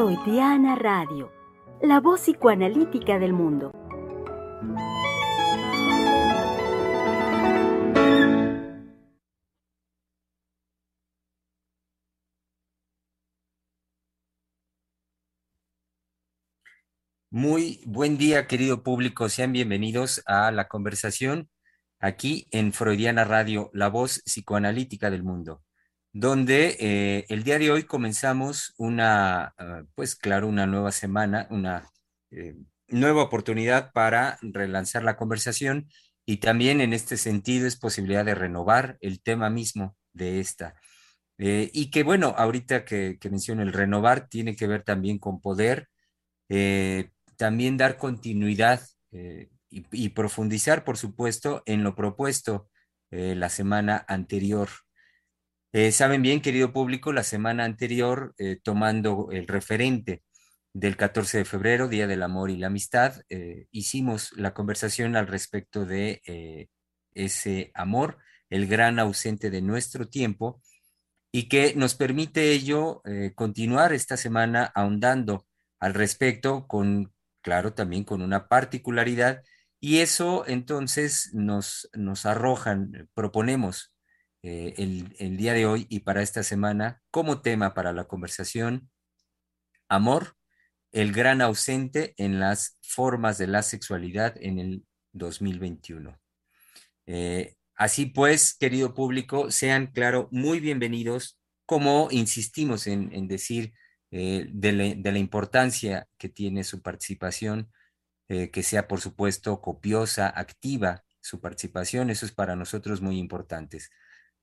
Freudiana Radio, la voz psicoanalítica del mundo. Muy buen día, querido público. Sean bienvenidos a la conversación aquí en Freudiana Radio, la voz psicoanalítica del mundo, donde eh, el día de hoy comenzamos una, ah, pues claro, una nueva semana, una eh, nueva oportunidad para relanzar la conversación y también en este sentido es posibilidad de renovar el tema mismo de esta. Eh, y que bueno, ahorita que, que menciono el renovar, tiene que ver también con poder también dar continuidad y, profundizar, por supuesto, en lo propuesto la semana anterior. Eh, saben bien, querido público, la semana anterior, eh, tomando el referente del 14 de febrero, Día del Amor y la Amistad, hicimos la conversación al respecto de ese amor, el gran ausente de nuestro tiempo, y que nos permite ello continuar esta semana ahondando al respecto con, claro, también con una particularidad y eso entonces nos, nos arrojan, proponemos eh, el, día de hoy y para esta semana como tema para la conversación, amor, el gran ausente en las formas de la sexualidad en el 2021. Eh, así pues, querido público, sean, claro, muy bienvenidos, como insistimos en, decir, eh, de, la, importancia que tiene su participación que sea, por supuesto, copiosa, activa su participación. Eso es para nosotros muy importante.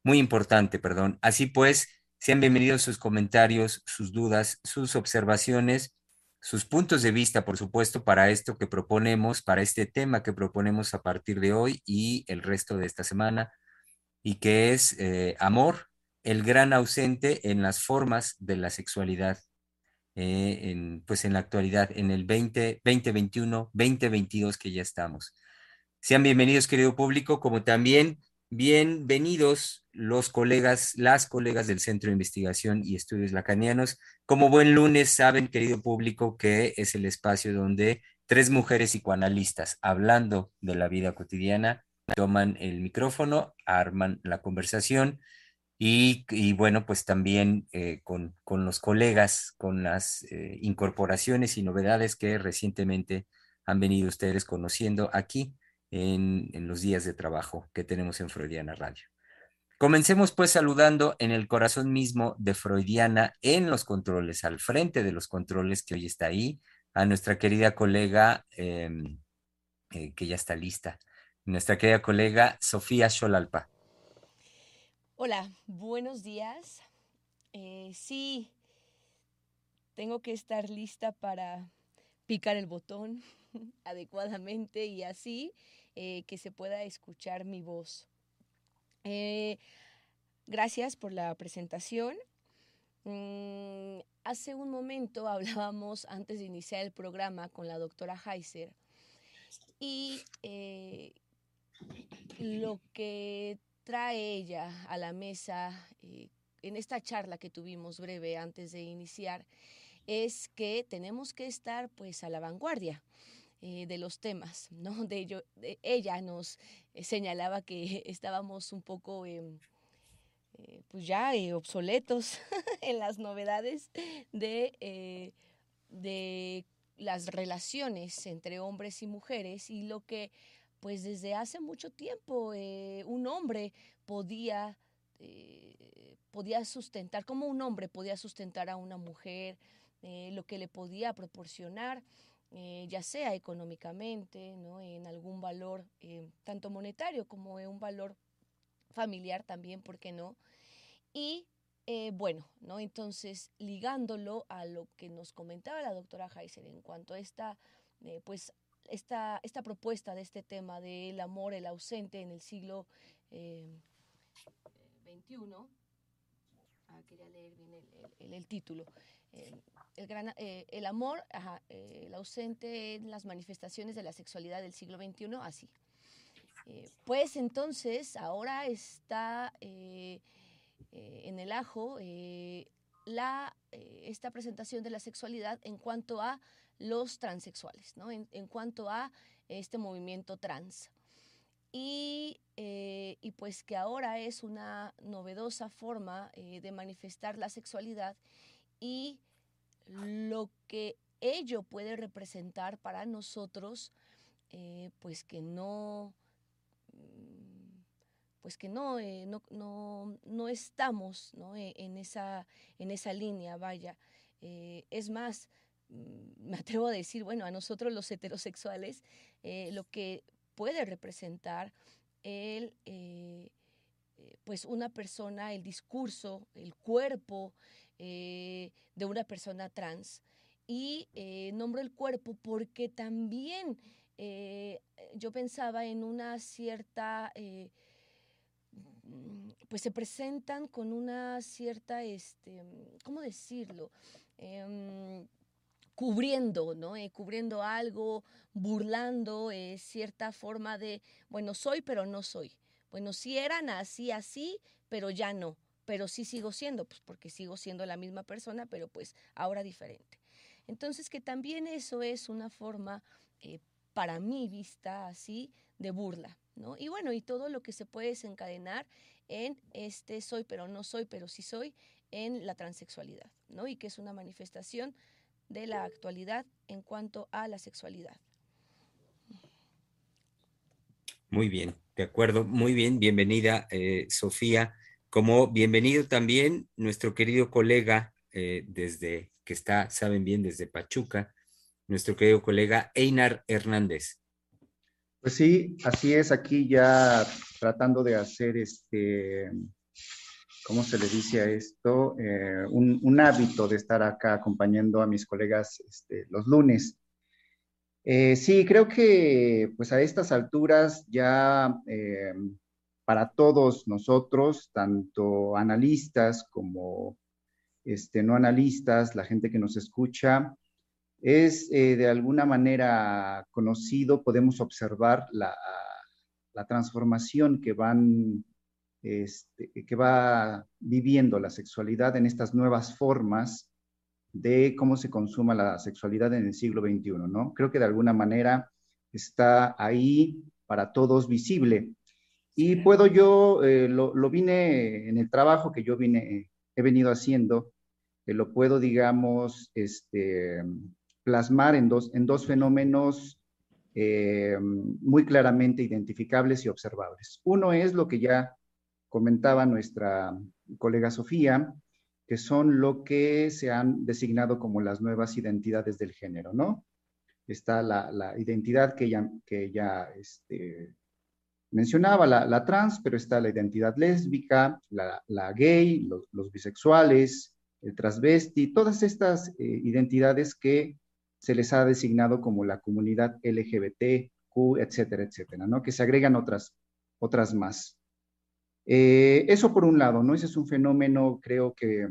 Muy importante, perdón. Así pues, sean bienvenidos sus comentarios, sus dudas, sus observaciones, sus puntos de vista, por supuesto, para esto que proponemos, para este tema que proponemos a partir de hoy y el resto de esta semana, y que es eh, amor, el gran ausente en las formas de la sexualidad eh, pues en la actualidad, en el 20, 2021, 2022 que ya estamos. Sean bienvenidos, querido público, como también bienvenidos los colegas, las colegas del Centro de Investigación y Estudios Lacanianos. Como buen lunes, saben, querido público, que es el espacio donde tres mujeres psicoanalistas, hablando de la vida cotidiana, toman el micrófono, arman la conversación y, bueno, pues también eh, con, los colegas, con las eh, incorporaciones y novedades que recientemente han venido ustedes conociendo aquí en, los días de trabajo que tenemos en Freudiana Radio. Comencemos pues saludando en el corazón mismo de Freudiana en los controles, al frente de los controles que hoy está ahí, a nuestra querida colega em, eh, que ya está lista, nuestra querida colega Sofía Xolalpa. Hola, buenos días. Eh, sí, tengo que estar lista para picar el botón adecuadamente y así eh, que se pueda escuchar mi voz. Eh, gracias por la presentación. Mm, hace un momento hablábamos antes de iniciar el programa con la doctora Heiser y lo que trae ella a la mesa eh, en esta charla que tuvimos breve antes de iniciar es que tenemos que estar pues a la vanguardia. Eh, de los temas, ¿no? De ello, ella nos eh, señalaba que estábamos un poco, em, pues ya obsoletos en las novedades de, de las relaciones entre hombres y mujeres y lo que pues desde hace mucho tiempo eh, un hombre podía, eh, podía sustentar, como un hombre podía sustentar a una mujer, eh, lo que le podía proporcionar, ya sea económicamente, ¿no? en algún valor tanto monetario como un valor familiar también, ¿por qué no? Y bueno, ¿no? Entonces, ligándolo a lo que nos comentaba la doctora Heiser en cuanto a esta, pues, esta, esta propuesta de este tema del amor, el ausente en el siglo XXI. Eh, ah, quería leer bien el, título. Eh, el, gran, eh, el, amor, el ausente en las manifestaciones de la sexualidad del siglo XXI, así. pues entonces ahora está en el ajo la, eh, esta presentación de la sexualidad en cuanto a los transexuales, ¿no? en, cuanto a este movimiento trans. Y, eh, y, pues que ahora es una novedosa forma eh, de manifestar la sexualidad y lo que ello puede representar para nosotros, pues que no, pues que no, no, no, no, estamos ¿no? En, esa, en esa línea, vaya. es más, Mm, me atrevo a decir, bueno, a nosotros los heterosexuales, eh, lo que puede representar el, eh, eh, pues una persona, el discurso, el cuerpo de una persona trans. Y nombro el cuerpo porque también yo pensaba en una cierta mm, pues se presentan con una cierta, este, ¿cómo decirlo? Em, cubriendo, ¿no? Eh, cubriendo algo, burlando eh, cierta forma de, bueno, soy, pero no soy. Bueno, si eran así, así, pero ya no. Pero sí sigo siendo, pues porque sigo siendo la misma persona, pero pues ahora diferente. Entonces, que también eso es una forma, eh, para mí vista así, de burla, ¿no? Y bueno, y todo lo que se puede desencadenar en este soy, pero no soy, pero sí soy, en la transexualidad, ¿no? Y que es una manifestación de la actualidad en cuanto a la sexualidad. Muy bien, de acuerdo, muy bien, bienvenida eh, Sofía, como bienvenido también nuestro querido colega eh, desde, que está, saben bien, desde Pachuca, nuestro querido colega Einar Hernández. Pues sí, así es, aquí ya tratando de hacer este, ¿cómo se le dice a esto? Eh, un, hábito de estar acá acompañando a mis colegas este, los lunes. Eh, sí, creo que pues a estas alturas ya para todos nosotros, tanto analistas como este, no analistas, la gente que nos escucha, es de alguna manera conocido, podemos observar la, la transformación que van este, que va viviendo la sexualidad en estas nuevas formas de cómo se consuma la sexualidad en el siglo XXI, ¿no? Creo que de alguna manera está ahí para todos visible. Y puedo yo, eh, lo, vine en el trabajo que yo vine, he venido haciendo, que lo puedo, digamos, este, plasmar en dos, en dos fenómenos eh, muy claramente identificables y observables. Uno es lo que ya comentaba nuestra colega Sofía, que son lo que se han designado como las nuevas identidades del género, ¿no? Está la, identidad que ella, que este, mencionaba, la, trans, pero está la identidad lésbica, la, gay, los, bisexuales, el transvesti, todas estas eh, identidades que se les ha designado como la comunidad LGBTQ, etcétera, etcétera, ¿no? Que se agregan otras, otras más. Eh, eso por un lado, ¿no? Ese es un fenómeno, creo que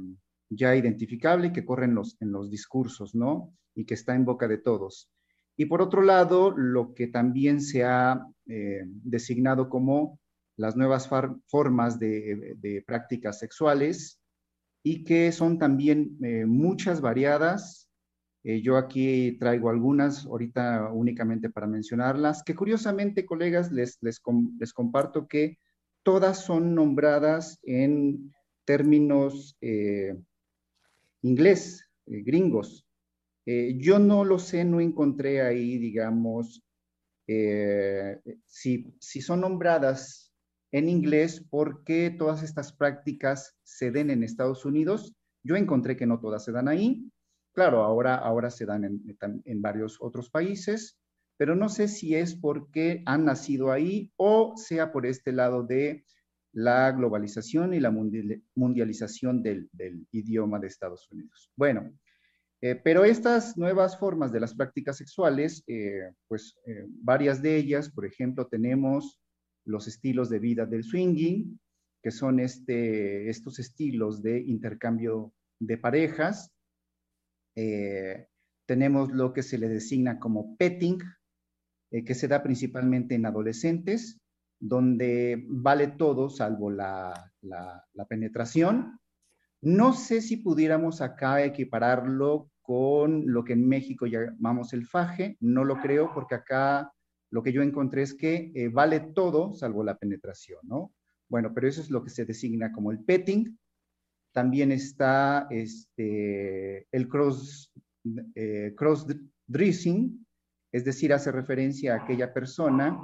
ya identificable y que corre en los, en los discursos, ¿no? Y que está en boca de todos. Y por otro lado, lo que también se ha eh, designado como las nuevas formas de, prácticas sexuales y que son también eh, muchas variadas. yo aquí traigo algunas, ahorita únicamente para mencionarlas, que curiosamente, colegas, les, les, les comparto que todas son nombradas en términos eh, inglés, eh, gringos. Eh, yo no lo sé, no encontré ahí, digamos, si, si son nombradas en inglés, ¿por qué todas estas prácticas se den en Estados Unidos? Yo encontré que no todas se dan ahí. Claro, ahora, ahora se dan en, en varios otros países, pero no sé si es porque han nacido ahí o sea por este lado de la globalización y la mundialización del, idioma de Estados Unidos. Bueno, eh, pero estas nuevas formas de las prácticas sexuales, eh, pues eh, varias de ellas, por ejemplo, tenemos los estilos de vida del swinging, que son este, estos estilos de intercambio de parejas. tenemos lo que se le designa como petting, que se da principalmente en adolescentes, donde vale todo salvo la, penetración. No sé si pudiéramos acá equipararlo con lo que en México llamamos el faje, no lo creo porque acá lo que yo encontré es que eh, vale todo salvo la penetración, ¿no? Bueno, pero eso es lo que se designa como el petting. También está este, el cross, eh, cross dressing, es decir, hace referencia a aquella persona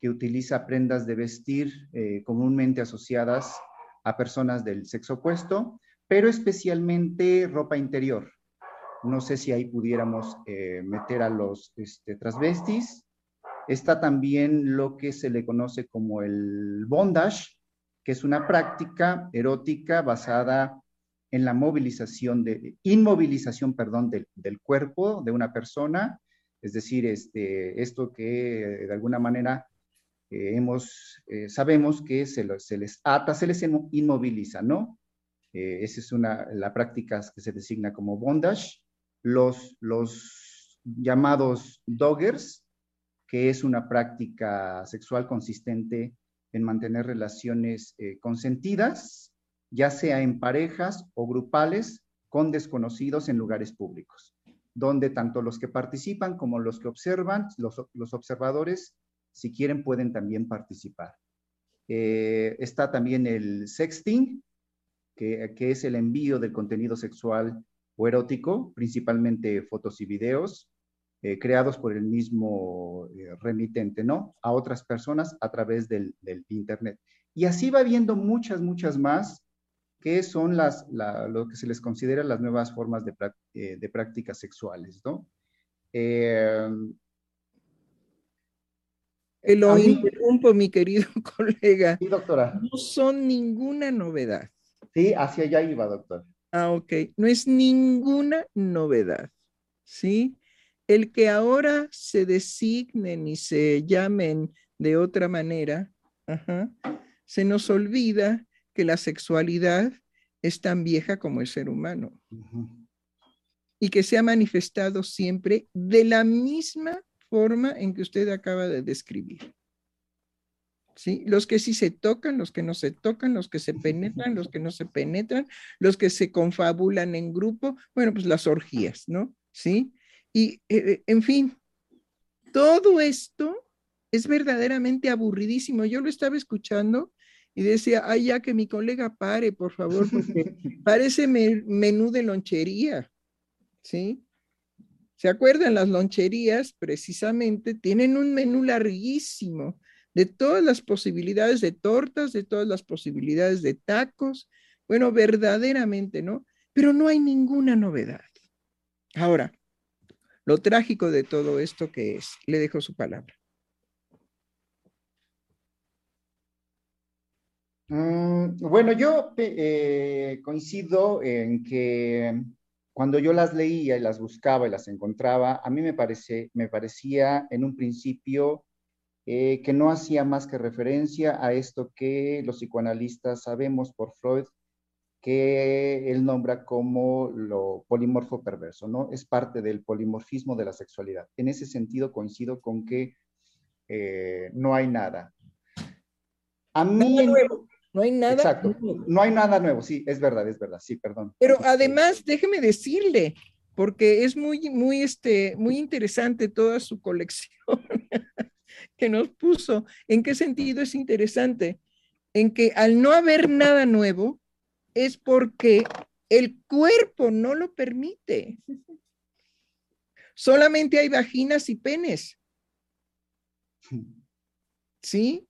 que utiliza prendas de vestir eh, comúnmente asociadas a personas del sexo opuesto, pero especialmente ropa interior. No sé si ahí pudiéramos eh, meter a los este, transvestis. Está también lo que se le conoce como el bondage, que es una práctica erótica basada en la movilización de, inmovilización, perdón, del, cuerpo de una persona, es decir, este, esto que de alguna manera eh, hemos, eh, sabemos que se, se, les ata, se les inmoviliza, ¿no? Eh, esa es una, la práctica que se designa como bondage. Los, los llamados doggers, que es una práctica sexual consistente en mantener relaciones eh, consentidas, ya sea en parejas o grupales con desconocidos en lugares públicos, donde tanto los que participan como los que observan, los, los observadores, si quieren, pueden también participar. Eh, está también el sexting, que, que, es el envío del contenido sexual o erótico, principalmente fotos y videos, eh, creados por el mismo eh, remitente, ¿no? A otras personas a través del, Internet. Y así va viendo muchas, muchas más que son las, lo que se les considera las nuevas formas de, eh, de prácticas sexuales, ¿no? Lo interrumpo, mi querido colega. Sí, doctora. No son ninguna novedad. Sí, hacia allá iba, doctor. Ah, ok. No es ninguna novedad. ¿Sí? El que ahora se designen y se llamen de otra manera, se nos olvida que la sexualidad es tan vieja como el ser humano y que se ha manifestado siempre de la misma forma en que usted acaba de describir. ¿Sí? Los que sí se tocan, los que no se tocan, los que se penetran, los que no se penetran, los que se confabulan en grupo, bueno, pues las orgías, ¿no? ¿Sí? Y, eh, en fin, todo esto es verdaderamente aburridísimo. Yo lo estaba escuchando y decía, ay, ya que mi colega pare, por favor, porque parece menú de lonchería, ¿sí? ¿Se acuerdan? Las loncherías precisamente tienen un menú larguísimo de todas las posibilidades de tortas, de todas las posibilidades de tacos. Bueno, verdaderamente, ¿no? Pero no hay ninguna novedad. Ahora, lo trágico de todo esto que es. Le dejo su palabra. Mm, bueno, yo eh, coincido en que cuando yo las leía y las buscaba y las encontraba, a mí me, parece, me parecía en un principio eh, que no hacía más que referencia a esto que los psicoanalistas sabemos por Freud que él nombra como lo polimorfo perverso, ¿no? Es parte del polimorfismo de la sexualidad. En ese sentido coincido con que eh, no hay nada. A mí... nuevo. No hay nada. Exacto. No hay nada nuevo, sí, es verdad, es verdad, sí, perdón. Pero además, déjeme decirle, porque es muy, muy, este, muy interesante toda su colección que nos puso. ¿En qué sentido es interesante? En que al no haber nada nuevo, es porque el cuerpo no lo permite. Solamente hay vaginas y penes. ¿Sí?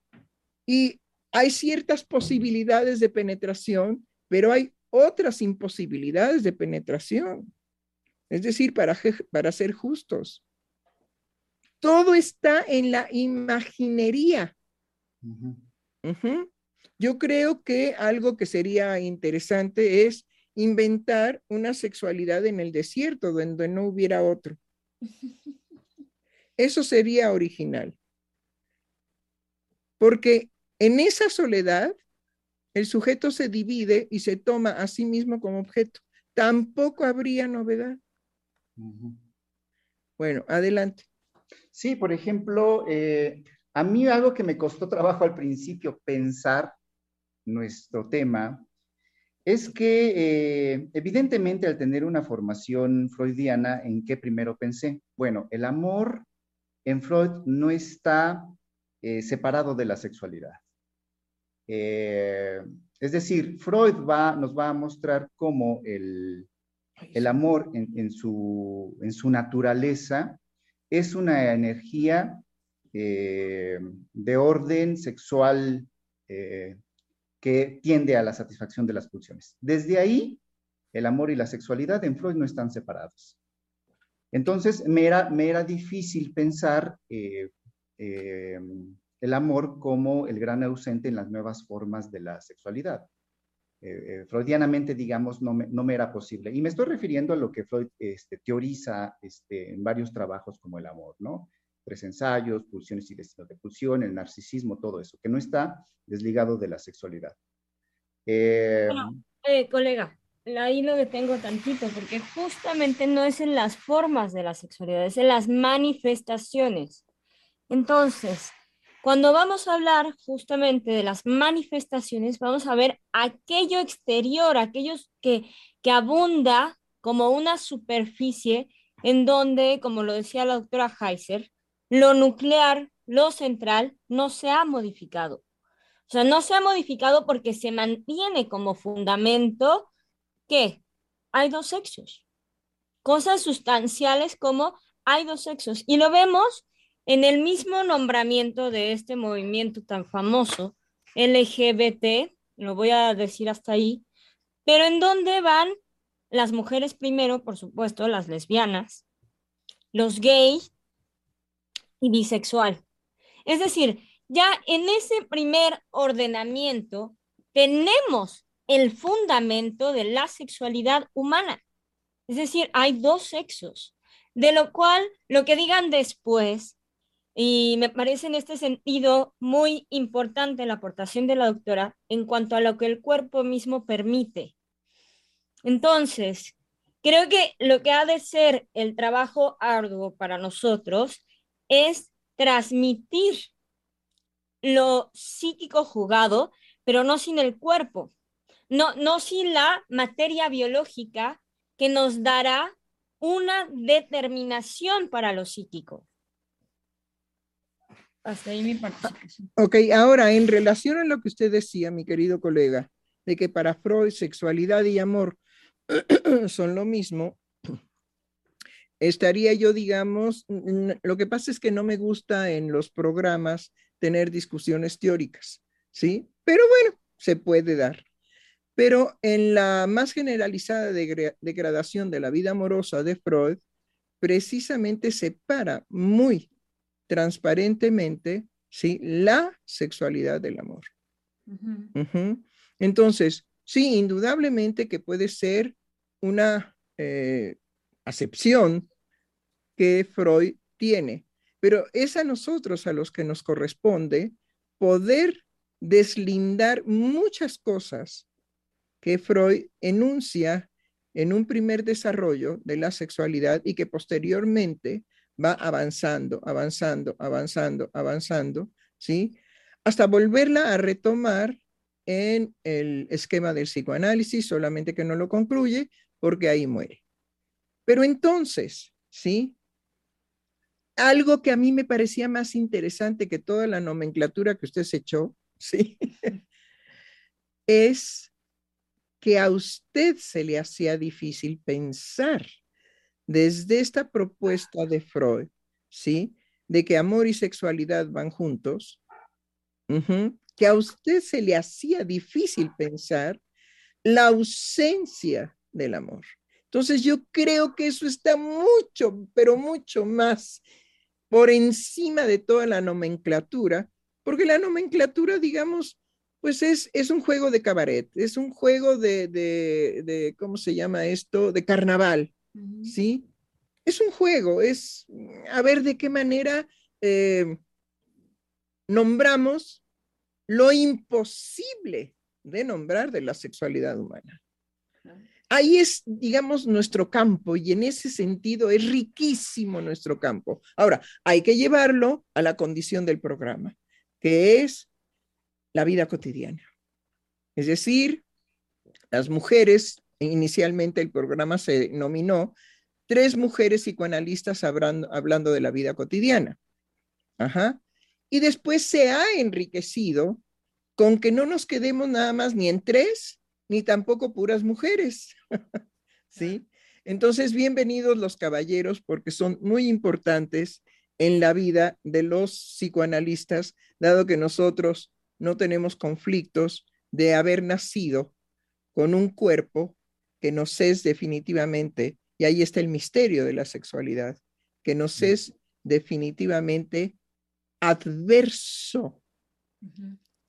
Y hay ciertas posibilidades de penetración, pero hay otras imposibilidades de penetración. Es decir, para, para ser justos. Todo está en la imaginería. Yo creo que algo que sería interesante es inventar una sexualidad en el desierto donde no hubiera otro. Eso sería original. Porque en esa soledad, el sujeto se divide y se toma a sí mismo como objeto. Tampoco habría novedad. Bueno, adelante. Sí, por ejemplo, eh, a mí algo que me costó trabajo al principio pensar nuestro tema es que eh, evidentemente al tener una formación freudiana, ¿en qué primero pensé? Bueno, el amor en Freud no está eh, separado de la sexualidad. Eh, es decir, Freud va, nos va a mostrar cómo el, amor en, su, en, su, naturaleza es una energía de orden sexual que tiende a la satisfacción de las pulsiones. Desde ahí, el amor y la sexualidad en Freud no están separados. Entonces, me era, me era difícil pensar eh, eh, el amor como el gran ausente en las nuevas formas de la sexualidad. Eh, freudianamente, digamos, no me, no me, era posible. Y me estoy refiriendo a lo que Freud este, teoriza este, en varios trabajos como el amor, ¿no? tres ensayos, pulsiones y destinos de pulsión, el narcisismo, todo eso, que no está desligado de la sexualidad. Eh, eh, colega, ahí lo detengo tantito, porque justamente no es en las formas de la sexualidad, es en las manifestaciones. Entonces, cuando vamos a hablar justamente de las manifestaciones, vamos a ver aquello exterior, aquellos que, que abunda como una superficie en donde, como lo decía la doctora Heiser, lo nuclear, lo central, no se ha modificado. O sea, no se ha modificado porque se mantiene como fundamento que hay dos sexos. Cosas sustanciales como hay dos sexos. Y lo vemos en el mismo nombramiento de este movimiento tan famoso, LGBT, lo voy a decir hasta ahí, pero en donde van las mujeres primero, por supuesto, las lesbianas, los gays y bisexual. Es decir, ya en ese primer ordenamiento tenemos el fundamento de la sexualidad humana. Es decir, hay dos sexos, de lo cual lo que digan después, y me parece en este sentido muy importante la aportación de la doctora en cuanto a lo que el cuerpo mismo permite. Entonces, creo que lo que ha de ser el trabajo arduo para nosotros es transmitir lo psíquico jugado, pero no sin el cuerpo, no, no sin la materia biológica que nos dará una determinación para lo psíquico. Hasta ahí mi participación. Ok, ahora en relación a lo que usted decía, mi querido colega, de que para Freud sexualidad y amor son lo mismo, estaría yo, digamos, lo que pasa es que no me gusta en los programas tener discusiones teóricas, ¿sí? Pero bueno, se puede dar. Pero en la más generalizada degradación de la vida amorosa de Freud, precisamente separa muy transparentemente, ¿sí? La sexualidad del amor. Entonces, sí, indudablemente que puede ser una eh, acepción que Freud tiene. Pero es a nosotros a los que nos corresponde poder deslindar muchas cosas que Freud enuncia en un primer desarrollo de la sexualidad y que posteriormente va avanzando, avanzando, avanzando, avanzando, ¿sí? Hasta volverla a retomar en el esquema del psicoanálisis, solamente que no lo concluye porque ahí muere. Pero entonces, ¿sí? algo que a mí me parecía más interesante que toda la nomenclatura que usted se echó, ¿sí? es que a usted se le hacía difícil pensar desde esta propuesta de Freud, ¿sí? De que amor y sexualidad van juntos, que a usted se le hacía difícil pensar la ausencia del amor. Entonces yo creo que eso está mucho, pero mucho más por encima de toda la nomenclatura, porque la nomenclatura, digamos, pues es, es un juego de cabaret, es un juego de, de, ¿cómo se llama esto? De carnaval, ¿sí? Es un juego, es a ver de qué manera eh, nombramos lo imposible de nombrar de la sexualidad humana ahí es, digamos, nuestro campo y en ese sentido es riquísimo nuestro campo. Ahora, hay que llevarlo a la condición del programa, que es la vida cotidiana. Es decir, las mujeres, inicialmente el programa se nominó tres mujeres psicoanalistas hablando, hablando de la vida cotidiana. Ajá. Y después se ha enriquecido con que no nos quedemos nada más ni en tres, ni tampoco puras mujeres. ¿Sí? Entonces, bienvenidos los caballeros porque son muy importantes en la vida de los psicoanalistas, dado que nosotros no tenemos conflictos de haber nacido con un cuerpo que nos es definitivamente, y ahí está el misterio de la sexualidad, que nos es definitivamente adverso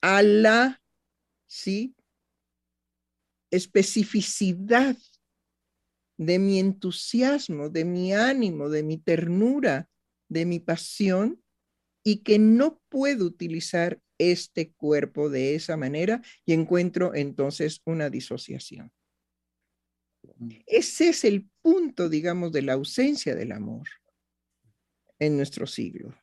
a la ¿sí? especificidad de mi entusiasmo, de mi ánimo, de mi ternura, de mi pasión, y que no puedo utilizar este cuerpo de esa manera y encuentro entonces una disociación. Ese es el punto, digamos, de la ausencia del amor en nuestro siglo.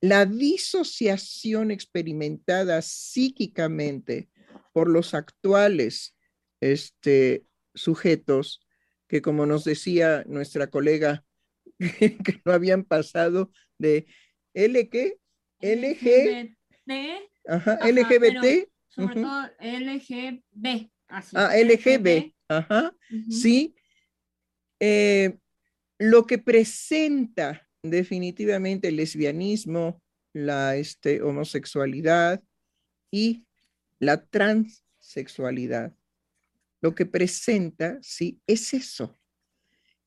La disociación experimentada psíquicamente por los actuales este, sujetos que, como nos decía nuestra colega, que no habían pasado de L que LG Ajá, LGBT. Sobre todo LGB. Ah, LGB. Ajá. Sí. Eh, lo que presenta definitivamente el lesbianismo, la este, homosexualidad y la transexualidad, lo que presenta, sí, es eso.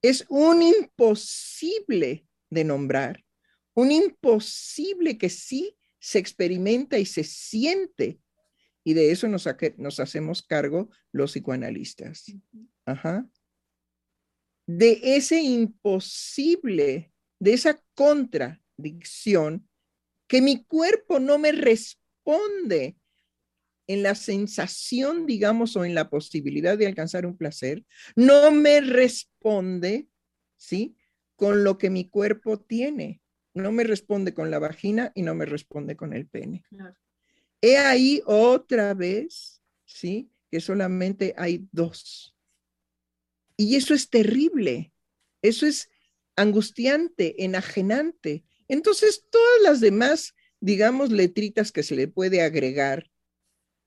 Es un imposible de nombrar, un imposible que sí se experimenta y se siente. Y de eso nos, nos hacemos cargo los psicoanalistas. Ajá. De ese imposible, de esa contradicción que mi cuerpo no me responde en la sensación, digamos, o en la posibilidad de alcanzar un placer, no me responde, ¿sí? Con lo que mi cuerpo tiene no me responde con la vagina y no me responde con el pene. He ahí otra vez, ¿sí? Que solamente hay dos. Y eso es terrible, eso es angustiante, enajenante. Entonces, todas las demás, digamos, letritas que se le puede agregar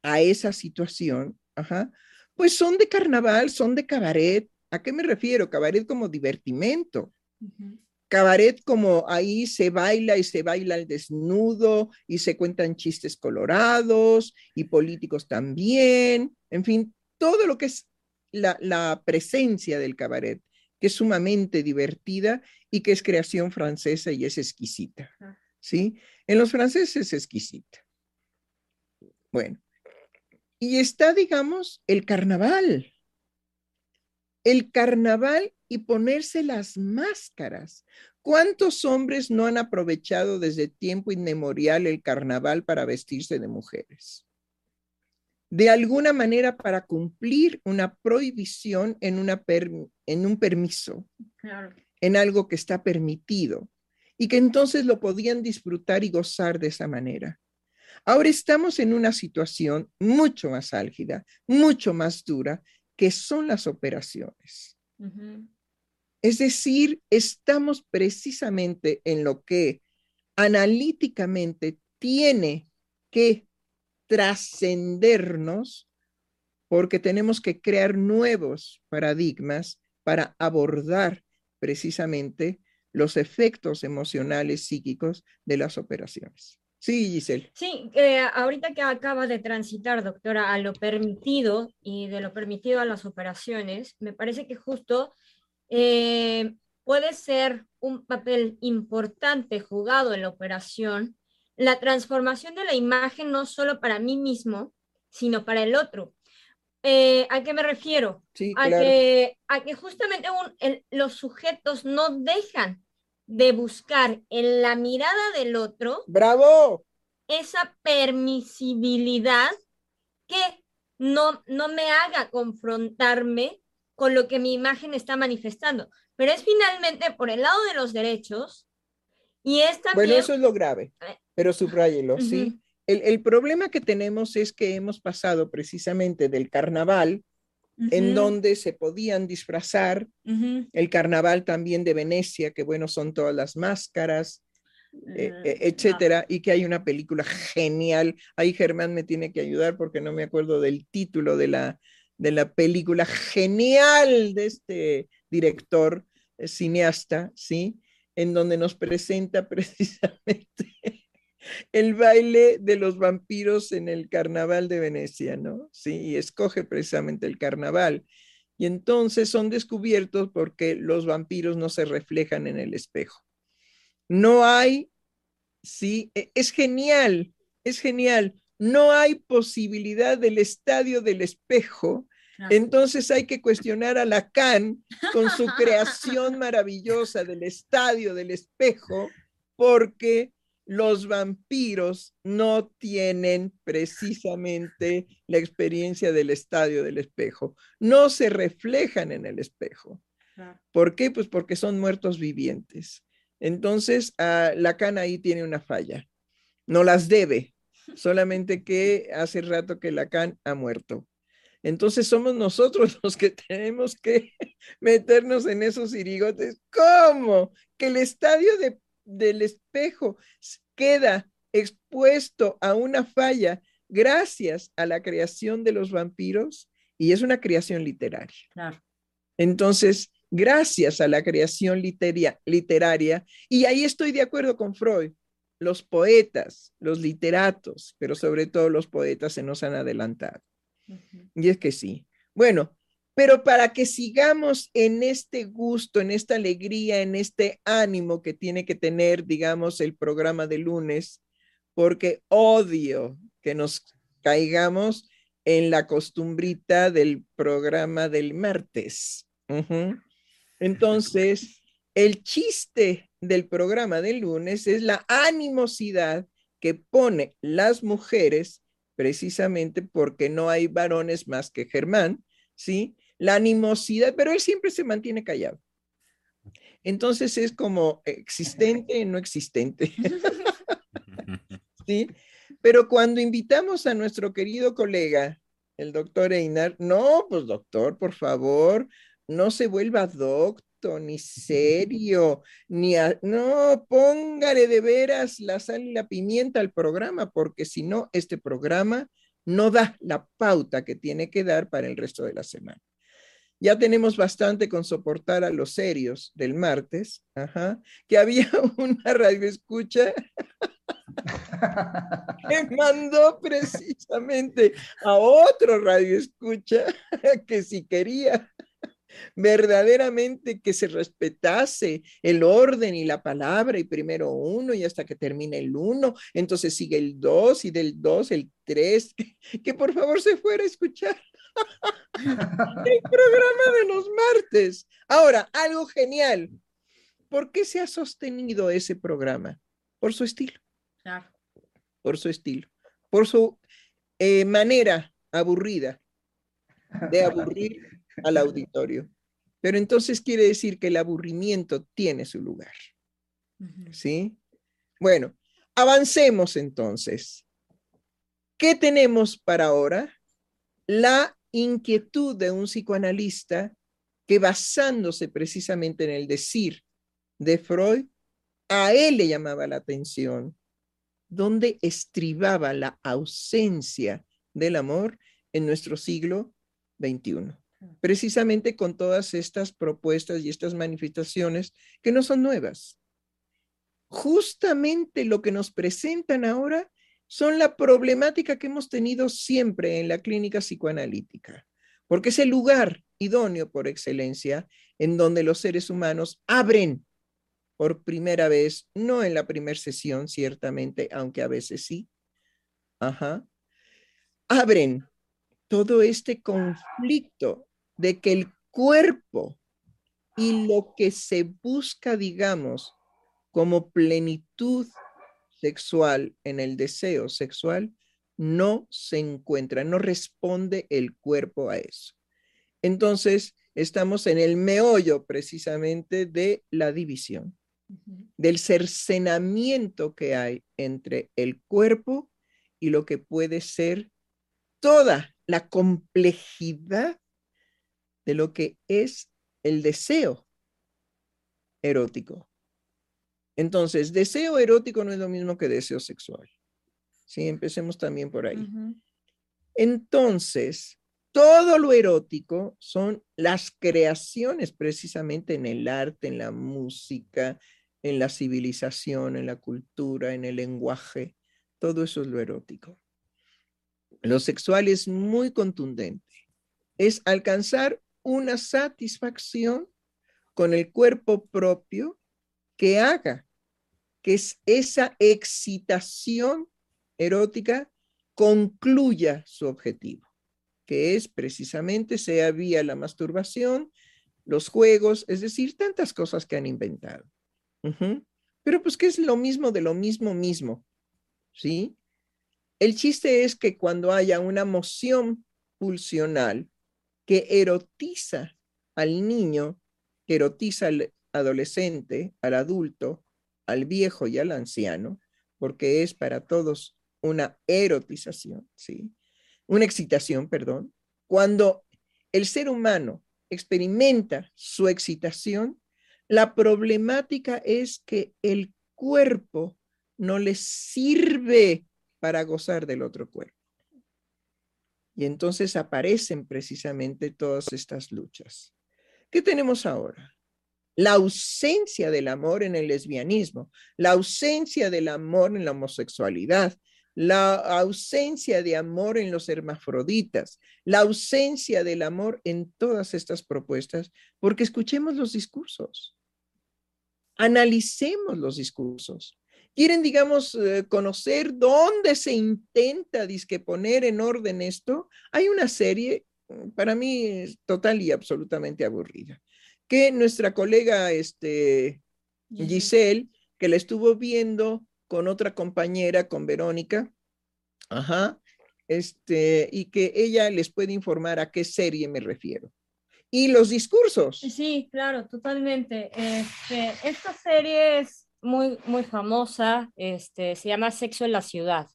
a esa situación, ajá, pues son de carnaval, son de cabaret. ¿A qué me refiero? Cabaret como divertimento cabaret como ahí se baila y se baila al desnudo y se cuentan chistes colorados y políticos también, en fin, todo lo que es la, presencia del cabaret, que es sumamente divertida y que es creación francesa y es exquisita, ¿sí? En los franceses es exquisita. Bueno, y está, digamos, el carnaval. El carnaval y ponerse las máscaras. ¿Cuántos hombres no han aprovechado desde tiempo inmemorial el carnaval para vestirse de mujeres? De alguna manera para cumplir una prohibición en, una en un permiso, en algo que está permitido y que entonces lo podían disfrutar y gozar de esa manera. Ahora estamos en una situación mucho más álgida, mucho más dura, que son las operaciones. Es decir, estamos precisamente en lo que analíticamente tiene que trascendernos porque tenemos que crear nuevos paradigmas para abordar precisamente los efectos emocionales psíquicos de las operaciones. Sí, Giselle. Sí, eh, ahorita que acaba de transitar, doctora, a lo permitido y de lo permitido a las operaciones, me parece que justo eh, puede ser un papel importante jugado en la operación la transformación de la imagen no solo para mí mismo, sino para el otro. Eh, ¿A qué me refiero? a, que, a que justamente los sujetos no dejan de buscar en la mirada del otro. ¡Bravo! Esa permisibilidad que no, no me haga confrontarme con lo que mi imagen está manifestando. Pero es finalmente por el lado de los derechos y es también... Bueno, eso es lo grave, eh, pero subrayelo, ¿sí? el, problema que tenemos es que hemos pasado precisamente del carnaval, en donde se podían disfrazar, el carnaval también de Venecia, que bueno, son todas las máscaras, eh, eh, etcétera, y que hay una película genial. Ahí Germán me tiene que ayudar porque no me acuerdo del título de la, de la película genial de este director eh, cineasta, ¿sí? En donde nos presenta precisamente el baile de los vampiros en el carnaval de Venecia, ¿no? Sí, y escoge precisamente el carnaval. Y entonces son descubiertos porque los vampiros no se reflejan en el espejo. No hay, sí, e, es genial, es genial. No hay posibilidad del estadio del espejo. Entonces hay que cuestionar a Lacan con su creación maravillosa del estadio del espejo, porque los vampiros no tienen precisamente la experiencia del estadio del espejo, no se reflejan en el espejo. ¿Por qué? Pues porque son muertos vivientes. Entonces, uh, Lacan ahí tiene una falla. No las debe, solamente que hace rato que Lacan ha muerto. Entonces somos nosotros los que tenemos que meternos en esos irigotes. ¿Cómo? Que el estadio de del espejo queda expuesto a una falla gracias a la creación de los vampiros y es una creación literaria. Entonces, gracias a la creación literaria, y ahí estoy de acuerdo con Freud, los poetas, los literatos, pero sobre todo los poetas se nos han adelantado. Y es que sí. Bueno, pero para que sigamos en este gusto, en esta alegría, en este ánimo que tiene que tener, digamos, el programa de lunes, porque odio que nos caigamos en la costumbrita del programa del martes. Entonces, el chiste del programa del lunes es la animosidad que pone las mujeres precisamente porque no hay varones más que Germán, ¿sí? la animosidad, pero él siempre se mantiene callado. Entonces es como existente, no existente. ¿Sí? Pero cuando invitamos a nuestro querido colega, el doctor Einar, no, pues doctor, por favor, no se vuelva ni serio, ni no, póngale de veras la sal y la pimienta al programa, porque si no, este programa no da la pauta que tiene que dar para el resto de la semana. Ya tenemos bastante con soportar a los serios del martes, que había una radio escucha que mandó precisamente a otro radio escucha que si quería verdaderamente que se respetase el orden y la palabra y primero uno y hasta que termine el uno, entonces sigue el dos y del dos el tres, que por favor se fuera a escuchar el programa de los martes. Ahora, algo genial. ¿Por qué se ha sostenido ese programa? Por su estilo. Por su estilo. Por su eh, manera aburrida de aburrir al auditorio. Pero entonces quiere decir que el aburrimiento tiene su lugar. ¿Sí? Bueno, avancemos entonces. ¿Qué tenemos para ahora? La inquietud de un psicoanalista que basándose precisamente en el decir de Freud, a él le llamaba la atención, donde estribaba la ausencia del amor en nuestro siglo XXI. Precisamente con todas estas propuestas y estas manifestaciones que no son nuevas. Justamente lo que nos presentan ahora son la problemática que hemos tenido siempre en la clínica psicoanalítica, porque es el lugar idóneo por excelencia en donde los seres humanos abren por primera vez, no en la primera sesión, ciertamente, aunque a veces sí, ajá, abren todo este conflicto de que el cuerpo y lo que se busca, digamos, como plenitud sexual, en el deseo sexual, no se encuentra, no responde el cuerpo a eso. Entonces, estamos en el meollo precisamente de la división, del cercenamiento que hay entre el cuerpo y lo que puede ser toda la complejidad de lo que es el deseo erótico. Entonces, deseo erótico no es lo mismo que deseo sexual. Sí, empecemos también por ahí. Entonces, todo lo erótico son las creaciones precisamente en el arte, en la música, en la civilización, en la cultura, en el lenguaje. Todo eso es lo erótico. Lo sexual es muy contundente. Es alcanzar una satisfacción con el cuerpo propio que haga que esa excitación erótica concluya su objetivo, que es precisamente sea vía la masturbación, los juegos, es decir, tantas cosas que han inventado. Pero pues que es lo mismo de lo mismo mismo, ¿sí? El chiste es que cuando haya una moción pulsional que erotiza al niño, que erotiza al adolescente, al adulto, al viejo y al anciano, porque es para todos una erotización, ¿sí? Una excitación, perdón. Cuando el ser humano experimenta su excitación, la problemática es que el cuerpo no le sirve para gozar del otro cuerpo. Y entonces aparecen precisamente todas estas luchas. ¿Qué tenemos ahora? La ausencia del amor en el lesbianismo, la ausencia del amor en la homosexualidad, la ausencia de amor en los hermafroditas, la ausencia del amor en todas estas propuestas, porque escuchemos los discursos, analicemos los discursos. ¿Quieren, digamos, eh, conocer dónde se intenta disque poner en orden esto? Hay una serie, mm, para mí, total y absolutamente aburrida, que nuestra colega este, Giselle, que la estuvo viendo con otra compañera, con Verónica, ajá, este, y que ella les puede informar a qué serie me refiero. Y los discursos. Sí, claro, totalmente. Este, esta serie es muy, muy famosa, este, se llama Sexo en la Ciudad.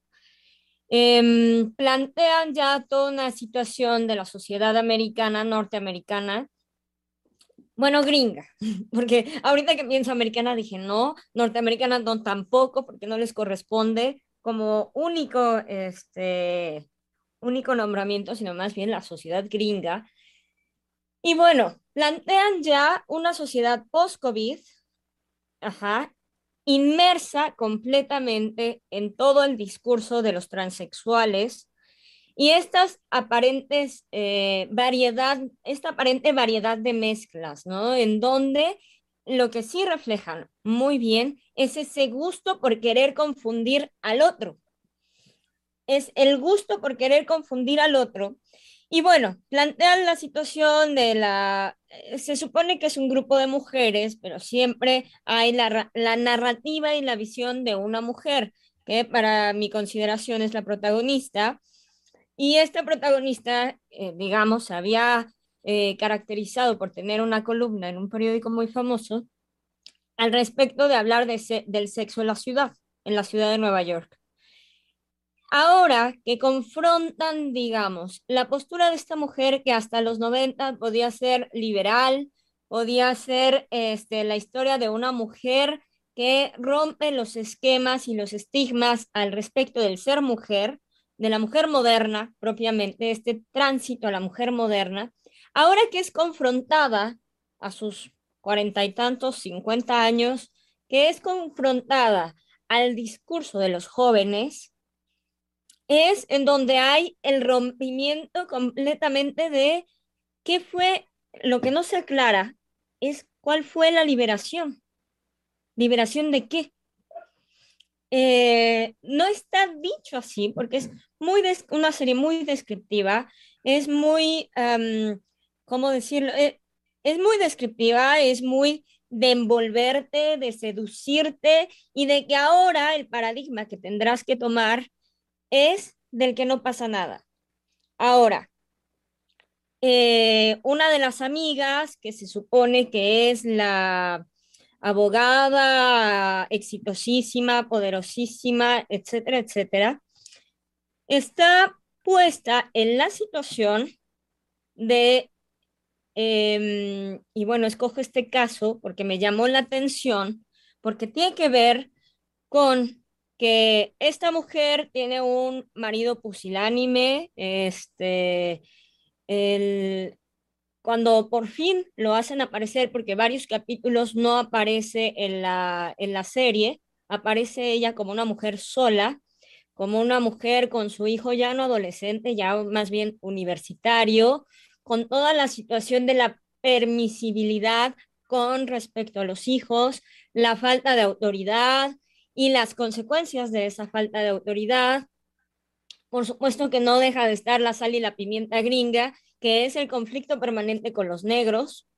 Em, plantean ya toda una situación de la sociedad americana, norteamericana, bueno, gringa, porque ahorita que pienso americana dije no, norteamericana no tampoco, porque no les corresponde como único, este, único nombramiento, sino más bien la sociedad gringa. Y bueno, plantean ya una sociedad post-COVID, ajá, inmersa completamente en todo el discurso de los transexuales, y estas aparentes eh, variedad, esta aparente variedad de mezclas, ¿no? En donde lo que sí reflejan muy bien es ese gusto por querer confundir al otro. Es el gusto por querer confundir al otro. Y bueno, plantean la situación de la, eh, se supone que es un grupo de mujeres, pero siempre hay la, narrativa y la visión de una mujer, que para mi consideración es la protagonista, y este protagonista, eh, digamos, se había eh, caracterizado por tener una columna en un periódico muy famoso al respecto de hablar de del sexo en la ciudad, en la ciudad de Nueva York. Ahora que confrontan, digamos, la postura de esta mujer que hasta los 90 podía ser liberal, podía ser este, la historia de una mujer que rompe los esquemas y los estigmas al respecto del ser mujer, de la mujer moderna, propiamente, este tránsito a la mujer moderna, ahora que es confrontada a sus cuarenta y tantos, cincuenta años, que es confrontada al discurso de los jóvenes, es en donde hay el rompimiento completamente de qué fue, lo que no se aclara es cuál fue la liberación. ¿Liberación de qué? Eh, no está dicho así porque es muy una serie muy descriptiva, es muy, ¿cómo decirlo? Eh, es muy descriptiva, es muy de envolverte, de seducirte y de que ahora el paradigma que tendrás que tomar es del que no pasa nada. Ahora, eh, una de las amigas que se supone que es la abogada exitosísima, poderosísima, etcétera, etcétera, está puesta en la situación de, em, y bueno, escojo este caso porque me llamó la atención, porque tiene que ver con que esta mujer tiene un marido pusilánime, este, el, cuando por fin lo hacen aparecer, porque varios capítulos no aparece en la, en la serie, aparece ella como una mujer sola, como una mujer con su hijo ya no adolescente, ya más bien universitario, con toda la situación de la permisibilidad con respecto a los hijos, la falta de autoridad y las consecuencias de esa falta de autoridad. Por supuesto que no deja de estar la sal y la pimienta gringa, que es el conflicto permanente con los negros,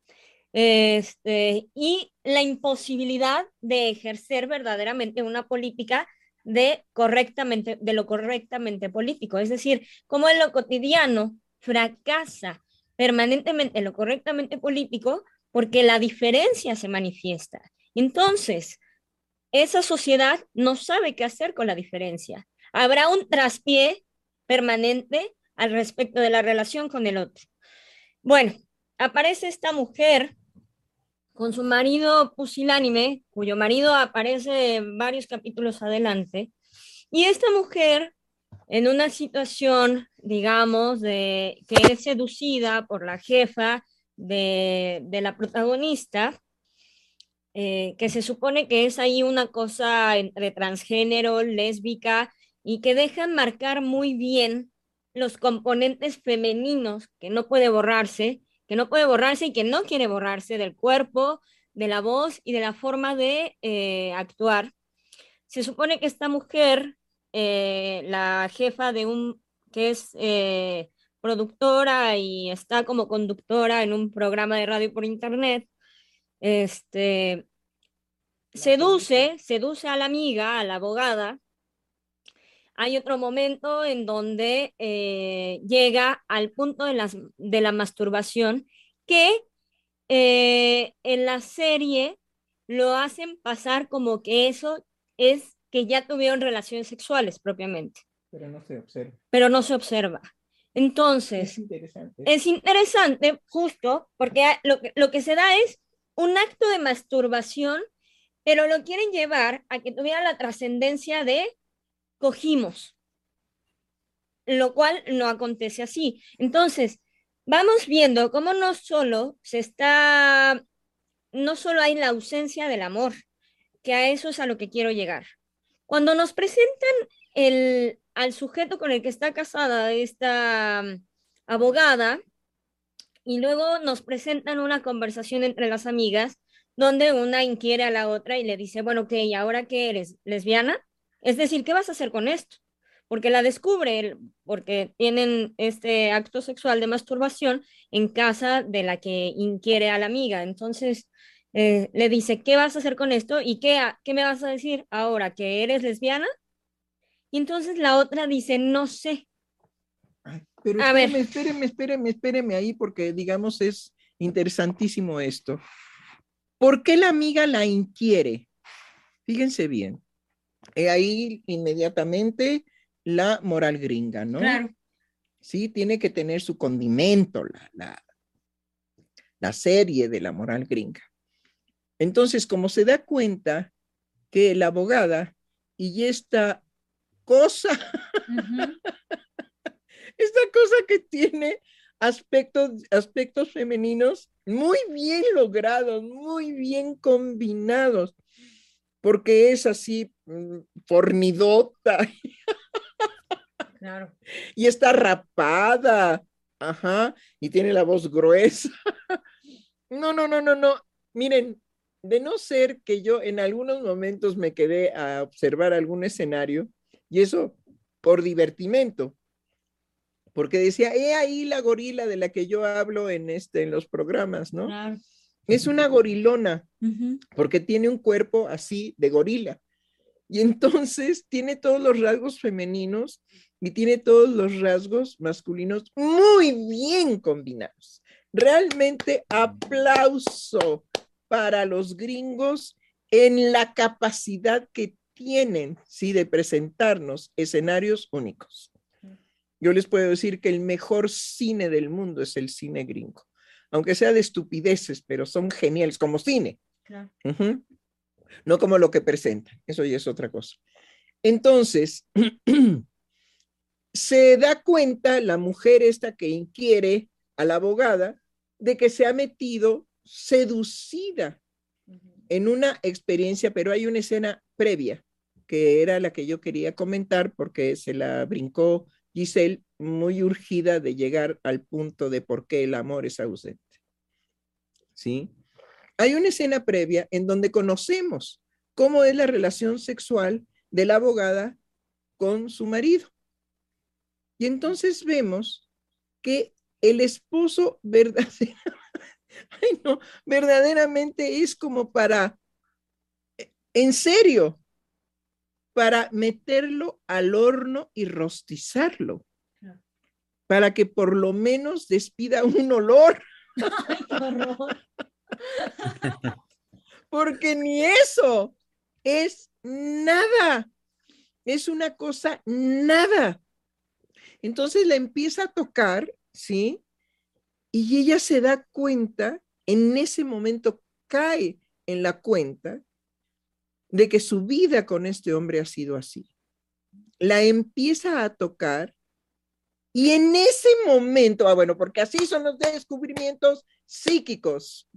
este, y la imposibilidad de ejercer verdaderamente una política de, correctamente, de lo correctamente político. Es decir, como en lo cotidiano fracasa permanentemente lo correctamente político porque la diferencia se manifiesta. Entonces, esa sociedad no sabe qué hacer con la diferencia. Habrá un traspié permanente al respecto de la relación con el otro. Bueno, aparece esta mujer con su marido pusilánime, cuyo marido aparece varios capítulos adelante, y esta mujer en una situación, digamos, de que es seducida por la jefa de, la protagonista, eh, que se supone que es ahí una cosa entre transgénero, lésbica, y que dejan marcar muy bien los componentes femeninos que no puede borrarse, que no puede borrarse y que no quiere borrarse del cuerpo, de la voz y de la forma de eh, actuar. Se supone que esta mujer, eh, la jefa de un, que es eh, productora y está como conductora en un programa de radio por internet, este, seduce, seduce a la amiga, a la abogada, hay otro momento en donde eh, llega al punto de, las, de la masturbación que eh, en la serie lo hacen pasar como que eso es que ya tuvieron relaciones sexuales propiamente. Pero no se observa. Pero no se observa. Entonces, es interesante, es interesante justo porque lo que, lo que se da es un acto de masturbación, pero lo quieren llevar a que tuviera la trascendencia de cogimos, lo cual no acontece así. Entonces, vamos viendo cómo no solo se está, no solo hay la ausencia del amor, que a eso es a lo que quiero llegar. Cuando nos presentan el, al sujeto con el que está casada esta mm, abogada, y luego nos presentan una conversación entre las amigas, donde una inquiere a la otra y le dice, bueno, ¿qué? ¿Y ahora qué eres? ¿Lesbiana? Es decir, ¿qué vas a hacer con esto? Porque la descubre, porque tienen este acto sexual de masturbación en casa de la que inquiere a la amiga. Entonces, eh, le dice, ¿qué vas a hacer con esto? ¿Y qué, qué me vas a decir ahora? ¿Que eres lesbiana? Y entonces la otra dice, no sé. Pero a ver. espéreme, espéreme, espéreme ahí porque digamos es interesantísimo esto. ¿Por qué la amiga la inquiere? Fíjense bien. He ahí inmediatamente la moral gringa, ¿no? Claro. Sí, tiene que tener su condimento, la, la, la serie de la moral gringa. Entonces, como se da cuenta que la abogada y esta cosa, esta cosa que tiene aspectos, aspectos femeninos muy bien logrados, muy bien combinados, porque es así mm, fornidota. Claro. Y está rapada. Ajá. Y tiene la voz gruesa. No, no, no, no, no. Miren, de no ser que yo en algunos momentos me quedé a observar algún escenario, y eso por divertimento, porque decía, he ahí la gorila de la que yo hablo en, este, en los programas, ¿no? Claro. Es una gorilona, porque tiene un cuerpo así de gorila. Y entonces tiene todos los rasgos femeninos y tiene todos los rasgos masculinos muy bien combinados. Realmente aplauso para los gringos en la capacidad que tienen, sí, de presentarnos escenarios únicos. Yo les puedo decir que el mejor cine del mundo es el cine gringo, aunque sea de estupideces, pero son geniales como cine. No como lo que presentan, eso ya es otra cosa. Entonces, se da cuenta la mujer esta que inquiere a la abogada de que se ha metido seducida en una experiencia, pero hay una escena previa que era la que yo quería comentar porque se la brincó Giselle muy urgida de llegar al punto de por qué el amor es ausente. ¿Sí? Hay una escena previa en donde conocemos cómo es la relación sexual de la abogada con su marido. Y entonces vemos que el esposo verdaderamente, verdaderamente es como para, en serio, para meterlo al horno y rostizarlo, para que por lo menos despida un olor. Porque ni eso es nada, es una cosa nada. Entonces la empieza a tocar, ¿sí? Y ella se da cuenta, en ese momento cae en la cuenta de que su vida con este hombre ha sido así. La empieza a tocar y en ese momento, ah, bueno, porque así son los descubrimientos psíquicos,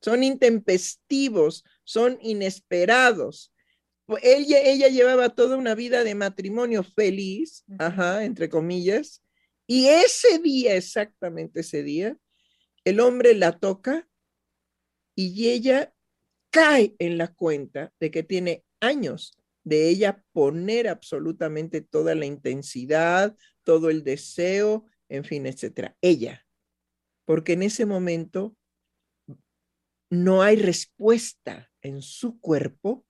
son intempestivos, son inesperados. Ella, ella llevaba toda una vida de matrimonio feliz, ajá, entre comillas, y ese día, exactamente ese día, el hombre la toca y ella cae en la cuenta de que tiene años de ella poner absolutamente toda la intensidad, todo el deseo, en fin, etcétera. Ella, porque en ese momento no hay respuesta en su cuerpo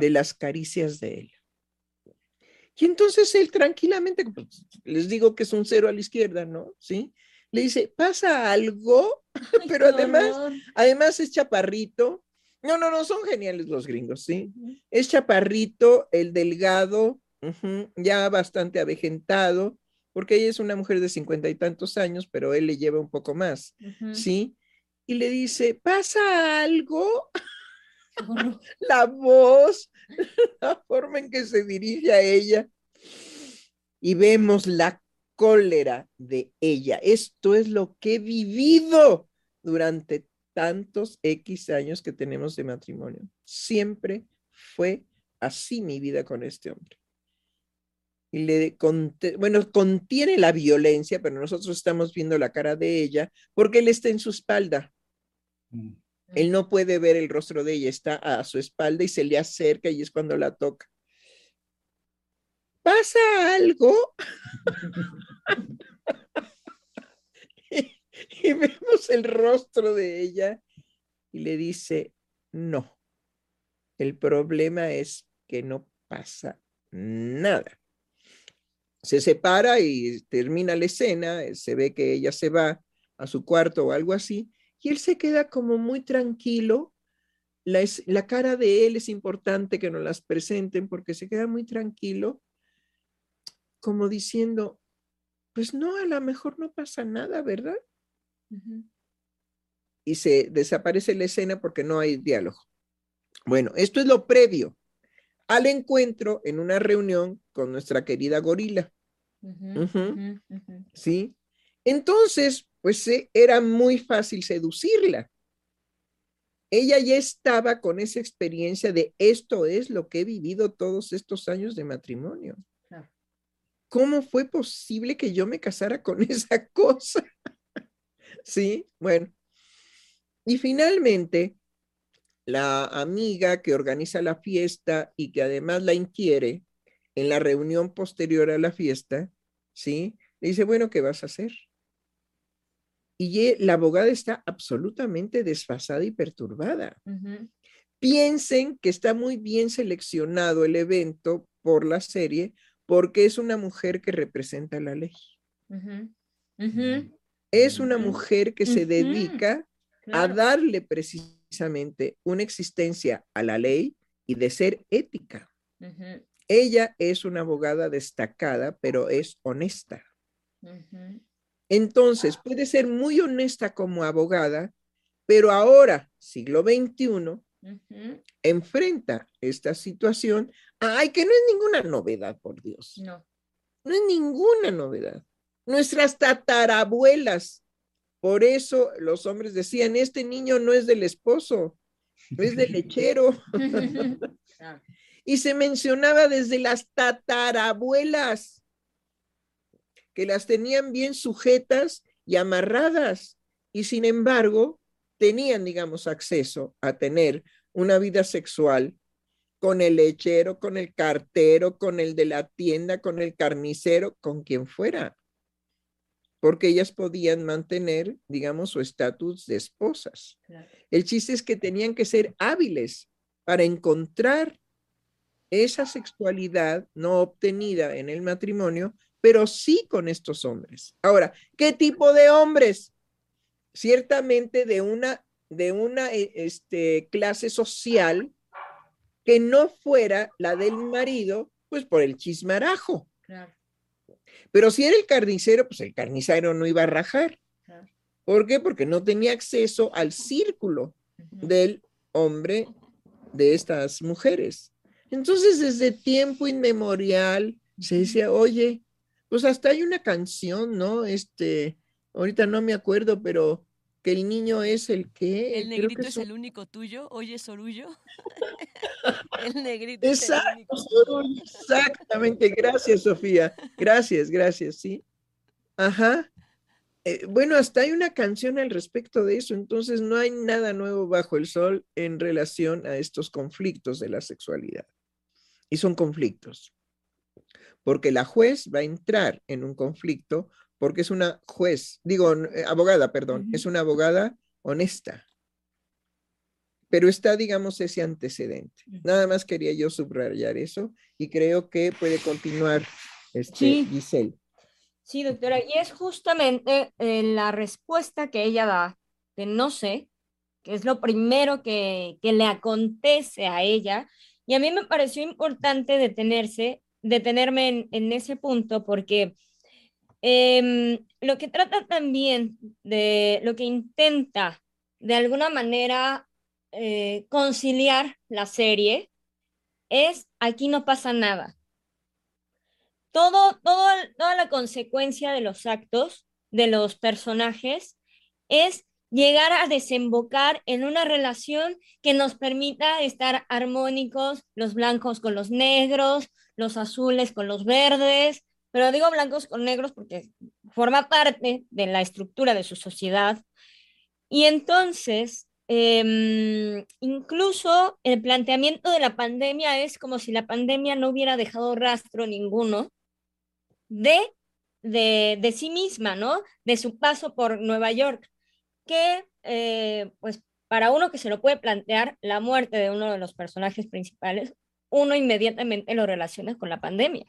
de las caricias de él. Y entonces él tranquilamente, pues, les digo que es un cero a la izquierda, ¿no? Sí. Le dice, pasa algo, pero además, además es chaparrito, no, no, no, son geniales los gringos, ¿sí? Es chaparrito, el delgado, ya bastante avejentado, porque ella es una mujer de cincuenta y tantos años, pero él le lleva un poco más, ¿sí? Y le dice, ¿pasa algo? la voz, la forma en que se dirige a ella. Y vemos la cólera de ella. Esto es lo que he vivido durante tantos X años que tenemos de matrimonio. Siempre fue así mi vida con este hombre. Y le bueno, contiene la violencia, pero nosotros estamos viendo la cara de ella porque él está en su espalda. Mm. Él no puede ver el rostro de ella, está a su espalda y se le acerca y es cuando la toca. ¿Pasa algo? y vemos el rostro de ella y le dice, no, el problema es que no pasa nada. Se separa y termina la escena, se ve que ella se va a su cuarto o algo así, y él se queda como muy tranquilo. La, la cara de él es importante que nos las presenten porque se queda muy tranquilo, como diciendo, pues no, a lo mejor no pasa nada, ¿verdad? Y se desaparece la escena porque no hay diálogo. Bueno, esto es lo previo al encuentro en una reunión con nuestra querida gorila. ¿Sí? Entonces, pues era muy fácil seducirla. Ella ya estaba con esa experiencia de esto es lo que he vivido todos estos años de matrimonio. ¿Cómo fue posible que yo me casara con esa cosa? Sí, bueno. Y finalmente, la amiga que organiza la fiesta y que además la inquiere en la reunión posterior a la fiesta, ¿sí? Le dice, bueno, ¿qué vas a hacer? Y la abogada está absolutamente desfasada y perturbada. Piensen que está muy bien seleccionado el evento por la serie porque es una mujer que representa la ley es una mujer que se dedica a darle precisamente una existencia a la ley y de ser ética. Ella es una abogada destacada, pero es honesta. Entonces, puede ser muy honesta como abogada, pero ahora, siglo XXI, enfrenta esta situación. Ay, que no es ninguna novedad, por Dios. No. No es ninguna novedad. Nuestras tatarabuelas, por eso los hombres decían, este niño no es del esposo, es del lechero. y se mencionaba desde las tatarabuelas, que las tenían bien sujetas y amarradas, y sin embargo tenían, digamos, acceso a tener una vida sexual con el lechero, con el cartero, con el de la tienda, con el carnicero, con quien fuera, porque ellas podían mantener, digamos, su estatus de esposas. El chiste es que tenían que ser hábiles para encontrar esa sexualidad no obtenida en el matrimonio, pero sí con estos hombres. Ahora, ¿qué tipo de hombres? Ciertamente de una, de una eh, este, clase social que no fuera la del marido, pues por el chismarajo. Pero si era el carnicero, pues el carnicero no iba a rajar. ¿Por qué? Porque no tenía acceso al círculo del hombre de estas mujeres. Entonces, desde tiempo inmemorial se decía, oye, pues hasta hay una canción, ¿no? Este, ahorita no me acuerdo, pero que el niño es el que... El negrito es, el único tuyo, oye Sorullo. el negrito es el único Sorullo. Exactamente, gracias Sofía. Gracias, gracias, sí. Ajá. Eh, bueno, hasta hay una canción al respecto de eso, entonces no hay nada nuevo bajo el sol en relación a estos conflictos de la sexualidad. Y son conflictos, porque la juez va a entrar en un conflicto porque es una juez, digo, eh, abogada, perdón, es una abogada honesta. Pero está, digamos, ese antecedente. Nada más quería yo subrayar eso y creo que puede continuar este, Giselle. Sí, doctora, y es justamente eh, la respuesta que ella da, que no sé, que es lo primero que, le acontece a ella. Y a mí me pareció importante detenerse, detenerme en, ese punto, porque em, lo que trata también de, lo que intenta de alguna manera eh, conciliar la serie es aquí no pasa nada. Todo, toda la consecuencia de los actos de los personajes es llegar a desembocar en una relación que nos permita estar armónicos, los blancos con los negros, los azules con los verdes, pero digo blancos con negros porque forma parte de la estructura de su sociedad. Y entonces, em, incluso el planteamiento de la pandemia es como si la pandemia no hubiera dejado rastro ninguno de, de, sí misma, ¿no? De su paso por Nueva York, que eh, pues para uno que se lo puede plantear, la muerte de uno de los personajes principales, uno inmediatamente lo relaciona con la pandemia.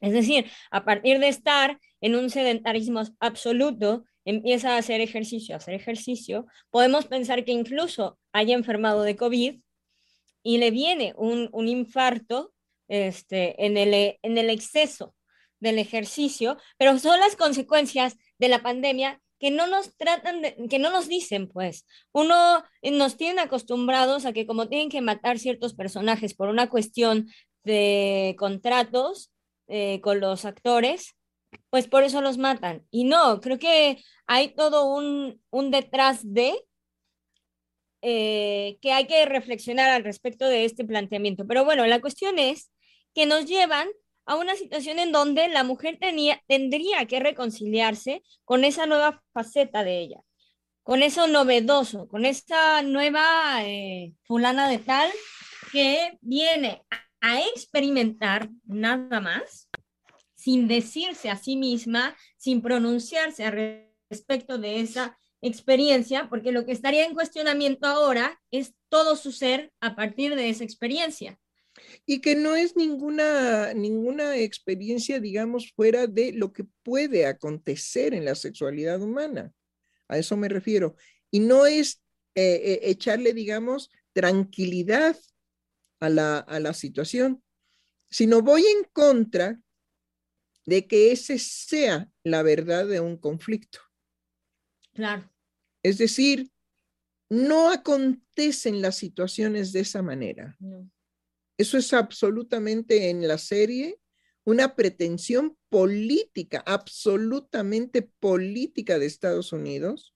Es decir, a partir de estar en un sedentarismo absoluto, empieza a hacer ejercicio, a hacer ejercicio, podemos pensar que incluso haya enfermado de COVID y le viene un, un infarto este, en, el, en el exceso del ejercicio, pero son las consecuencias de la pandemia que no nos tratan que no nos dicen, pues. Uno eh, nos tienen acostumbrados a que como tienen que matar ciertos personajes por una cuestión de contratos eh, con los actores, pues por eso los matan. Y no, creo que hay todo un, un detrás de eh, que hay que reflexionar al respecto de este planteamiento. Pero bueno, la cuestión es que nos llevan a una situación en donde la mujer tenía, tendría que reconciliarse con esa nueva faceta de ella, con eso novedoso, con esa nueva eh, fulana de tal que viene a experimentar nada más, sin decirse a sí misma, sin pronunciarse respecto de esa experiencia, porque lo que estaría en cuestionamiento ahora es todo su ser a partir de esa experiencia y que no es ninguna, ninguna experiencia, digamos, fuera de lo que puede acontecer en la sexualidad humana. A eso me refiero. Y no es eh, eh, echarle, digamos, tranquilidad a la, a la situación. sino voy en contra de que ese sea la verdad de un conflicto. Claro. Es decir, no acontecen las situaciones de esa manera. Eso es absolutamente en la serie una pretensión política, absolutamente política de Estados Unidos,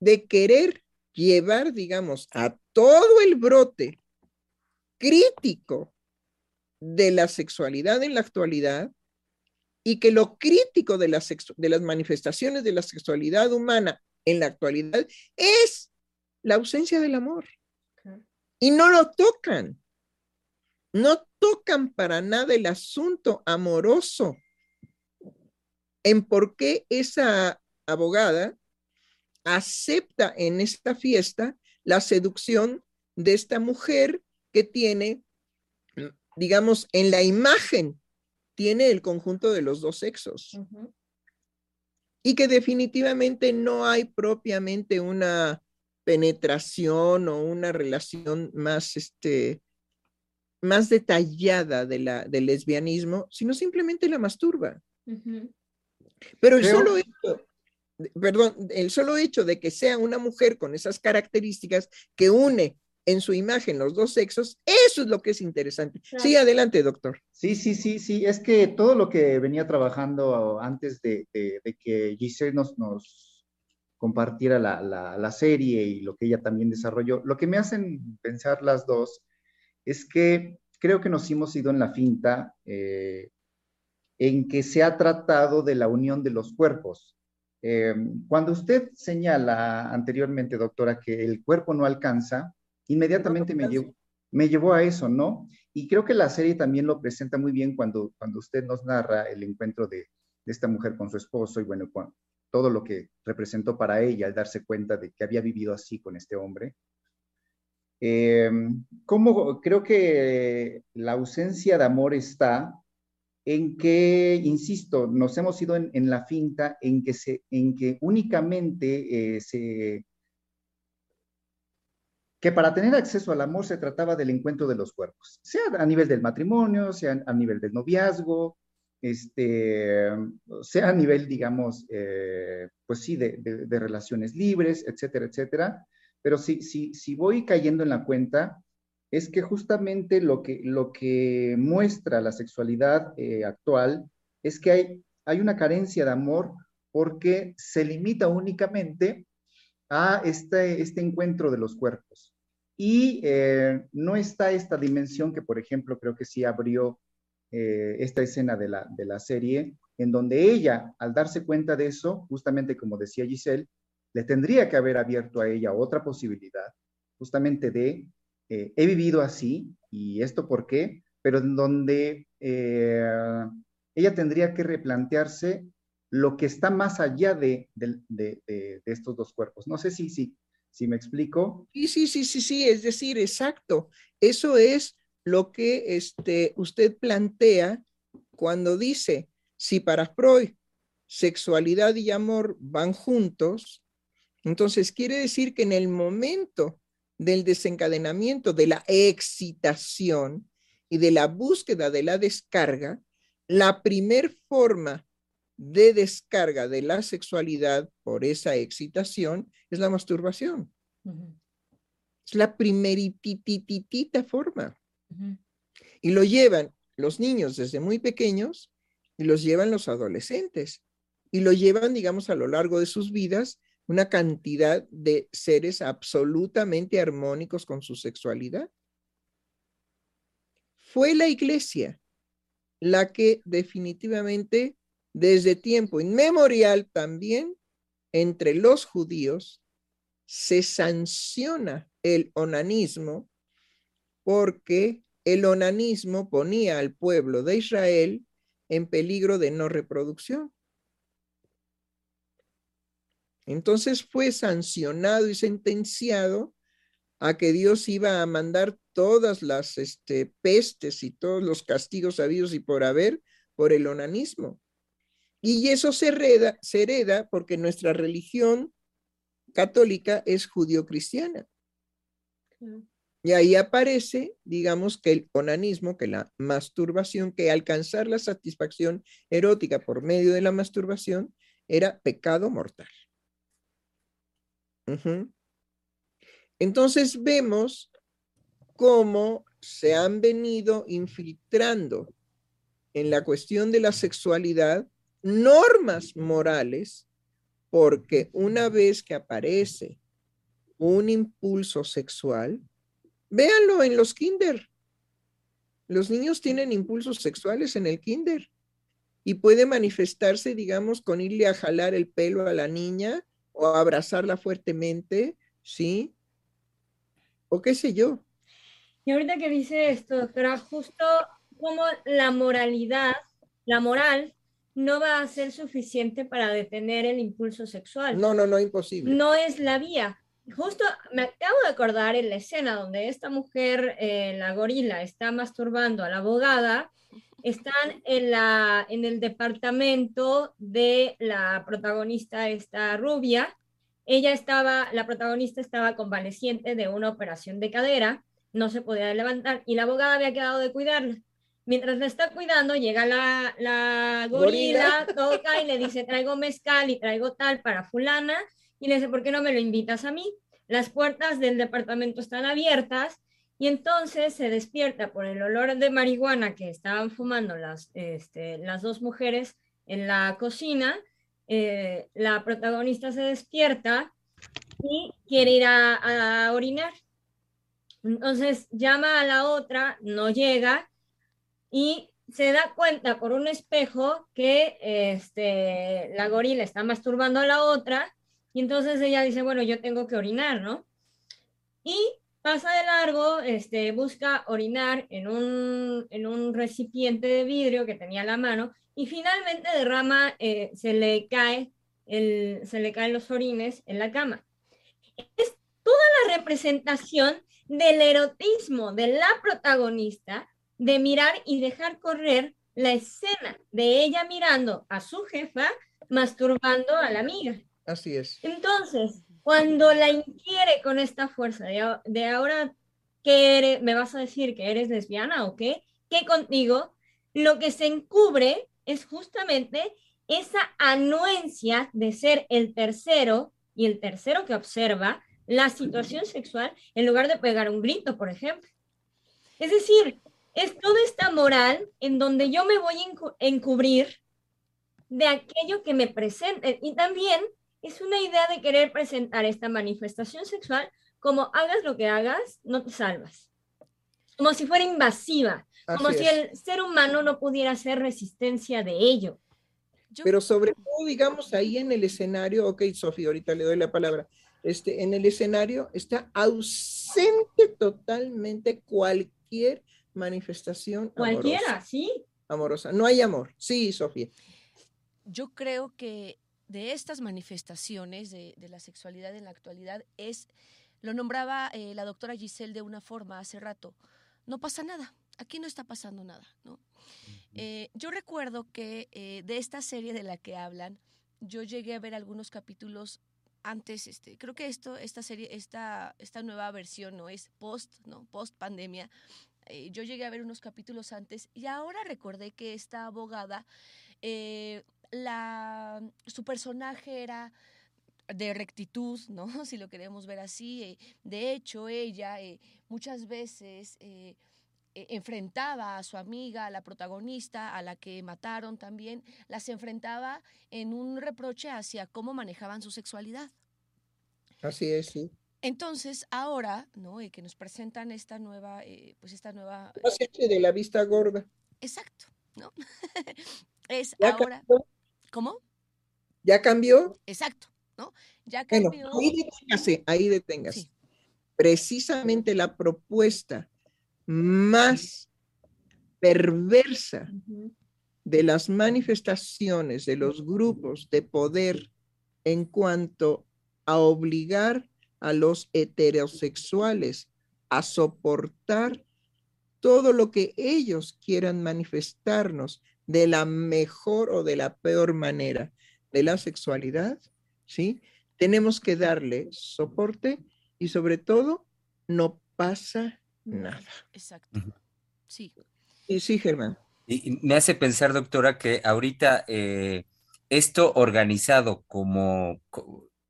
de querer llevar, digamos, a todo el brote crítico de la sexualidad en la actualidad y que lo crítico de, de las manifestaciones de la sexualidad humana en la actualidad es la ausencia del amor. Y no lo tocan. No tocan para nada el asunto amoroso en por qué esa abogada acepta en esta fiesta la seducción de esta mujer que tiene, digamos, en la imagen, tiene el conjunto de los dos sexos. Y que definitivamente no hay propiamente una penetración o una relación más, este, más detallada de la, del lesbianismo, sino simplemente la masturba. Pero el solo hecho, perdón, el solo hecho de que sea una mujer con esas características que une en su imagen los dos sexos, eso es lo que es interesante. Sí, adelante, doctor. Sí, sí, sí, sí, es que todo lo que venía trabajando antes de, que Giselle nos, nos compartiera la, la, serie y lo que ella también desarrolló, lo que me hacen pensar las dos es que creo que nos hemos ido en la finta eh, en que se ha tratado de la unión de los cuerpos. Eh, cuando usted señala anteriormente, doctora, que el cuerpo no alcanza, inmediatamente me llevó, me llevó a eso, ¿no? Y creo que la serie también lo presenta muy bien cuando, cuando usted nos narra el encuentro de, esta mujer con su esposo y bueno, todo lo que representó para ella al darse cuenta de que había vivido así con este hombre. Eh, ¿cómo, creo que la ausencia de amor está en que, insisto, nos hemos ido en, la finta en que, se, en que únicamente eh, se... que para tener acceso al amor se trataba del encuentro de los cuerpos, sea a nivel del matrimonio, sea a nivel del noviazgo, este, sea a nivel, digamos, eh, pues sí, de, relaciones libres, etcétera, etcétera. Pero si, si, si voy cayendo en la cuenta, es que justamente lo que, lo que muestra la sexualidad eh, actual es que hay, hay una carencia de amor porque se limita únicamente a este, este encuentro de los cuerpos. Y eh, no está esta dimensión que, por ejemplo, creo que sí abrió eh, esta escena de la, de la serie, en donde ella, al darse cuenta de eso, justamente como decía Giselle, le tendría que haber abierto a ella otra posibilidad, justamente de, eh, he vivido así, y esto por qué, pero en donde ella tendría que replantearse lo que está más allá de, estos dos cuerpos. No sé si, si, si me explico. Sí, sí, sí, sí, sí, es decir, exacto. Eso es lo que este, usted plantea cuando dice, si para Freud sexualidad y amor van juntos, entonces, quiere decir que en el momento del desencadenamiento de la excitación y de la búsqueda de la descarga, la primer forma de descarga de la sexualidad por esa excitación es la masturbación. Es la primeritititita forma. Y lo llevan los niños desde muy pequeños y los llevan los adolescentes. Y lo llevan, digamos, a lo largo de sus vidas una cantidad de seres absolutamente armónicos con su sexualidad. Fue la iglesia la que definitivamente desde tiempo inmemorial también entre los judíos se sanciona el onanismo porque el onanismo ponía al pueblo de Israel en peligro de no reproducción. Entonces fue sancionado y sentenciado a que Dios iba a mandar todas las este, pestes y todos los castigos habidos y por haber por el onanismo. Y eso se hereda, se hereda porque nuestra religión católica es judío-cristiana. Y ahí aparece, digamos, que el onanismo, que la masturbación, que alcanzar la satisfacción erótica por medio de la masturbación era pecado mortal. Entonces vemos cómo se han venido infiltrando en la cuestión de la sexualidad normas morales, porque una vez que aparece un impulso sexual, véanlo en los kinder. Los niños tienen impulsos sexuales en el kinder y puede manifestarse, digamos, con irle a jalar el pelo a la niña o abrazarla fuertemente, ¿sí? O qué sé yo. Y ahorita que dice esto, doctora, justo como la moralidad, la moral, no va a ser suficiente para detener el impulso sexual. No, no, no, imposible. No es la vía. Justo me acabo de acordar en la escena donde esta mujer, eh, la gorila, está masturbando a la abogada, están en, la, en el departamento de la protagonista, esta rubia. Ella estaba, la protagonista estaba convaleciente de una operación de cadera, no se podía levantar y la abogada había quedado de cuidarla. Mientras la está cuidando, llega la, la gorila, toca y le dice, traigo mezcal y traigo tal para fulana. Y le dice, ¿por qué no me lo invitas a mí? Las puertas del departamento están abiertas y entonces se despierta por el olor de marihuana que estaban fumando las, este, las dos mujeres en la cocina. Eh, la protagonista se despierta y quiere ir a, a orinar. Entonces llama a la otra, no llega y se da cuenta por un espejo que este, la gorila está masturbando a la otra y entonces ella dice, bueno, yo tengo que orinar, ¿no? Y pasa de largo, este, busca orinar en un, en un recipiente de vidrio que tenía a la mano y finalmente derrama, eh, se le cae el, se le caen los orines en la cama. Es toda la representación del erotismo de la protagonista de mirar y dejar correr la escena de ella mirando a su jefa masturbando a la amiga. Así es. Entonces, cuando la inquiere con esta fuerza de, ahora que eres, me vas a decir que eres lesbiana o qué, que contigo, lo que se encubre es justamente esa anuencia de ser el tercero y el tercero que observa la situación sexual en lugar de pegar un grito, por ejemplo. Es decir, es toda esta moral en donde yo me voy a encubrir de aquello que me presente. Y también es una idea de querer presentar esta manifestación sexual como hagas lo que hagas, no te salvas. Como si fuera invasiva, como si el ser humano no pudiera hacer resistencia de ello. Pero sobre todo, digamos, ahí en el escenario, ok, Sofía, ahorita le doy la palabra, este, en el escenario está ausente totalmente cualquier manifestación Cualquiera, sí. Amorosa. No hay amor. Sí, Sofía. Yo creo que de estas manifestaciones de, la sexualidad en la actualidad es, lo nombraba eh, la doctora Giselle de una forma hace rato, no pasa nada, aquí no está pasando nada, ¿no? Eh, yo recuerdo que eh, de esta serie de la que hablan, yo llegué a ver algunos capítulos antes, este, creo que esto, esta serie, esta, esta nueva versión, ¿no? Es post, ¿no? Post pandemia, eh, yo llegué a ver unos capítulos antes y ahora recordé que esta abogada, eh, la, su personaje era de rectitud, ¿no? Si lo queremos ver así. Eh, de hecho, ella muchas veces enfrentaba a su amiga, a la protagonista, a la que mataron también, las enfrentaba en un reproche hacia cómo manejaban su sexualidad. Así es, sí. Entonces, ahora, ¿no? que nos presentan esta nueva, eh, pues esta nueva... de la vista gorda. Exacto, ¿no? es ahora... ¿Cómo? ¿Ya cambió? Exacto, ¿no? Ya cambió. Bueno, ahí deténgase, ahí deténgase. Precisamente la propuesta más perversa de las manifestaciones de los grupos de poder en cuanto a obligar a los heterosexuales a soportar todo lo que ellos quieran manifestarnos de la mejor o de la peor manera de la sexualidad, ¿sí? Tenemos que darle soporte y sobre todo no pasa nada. Exacto. Sí. Y sí, Germán. Y me hace pensar, doctora, que ahorita eh, esto organizado como,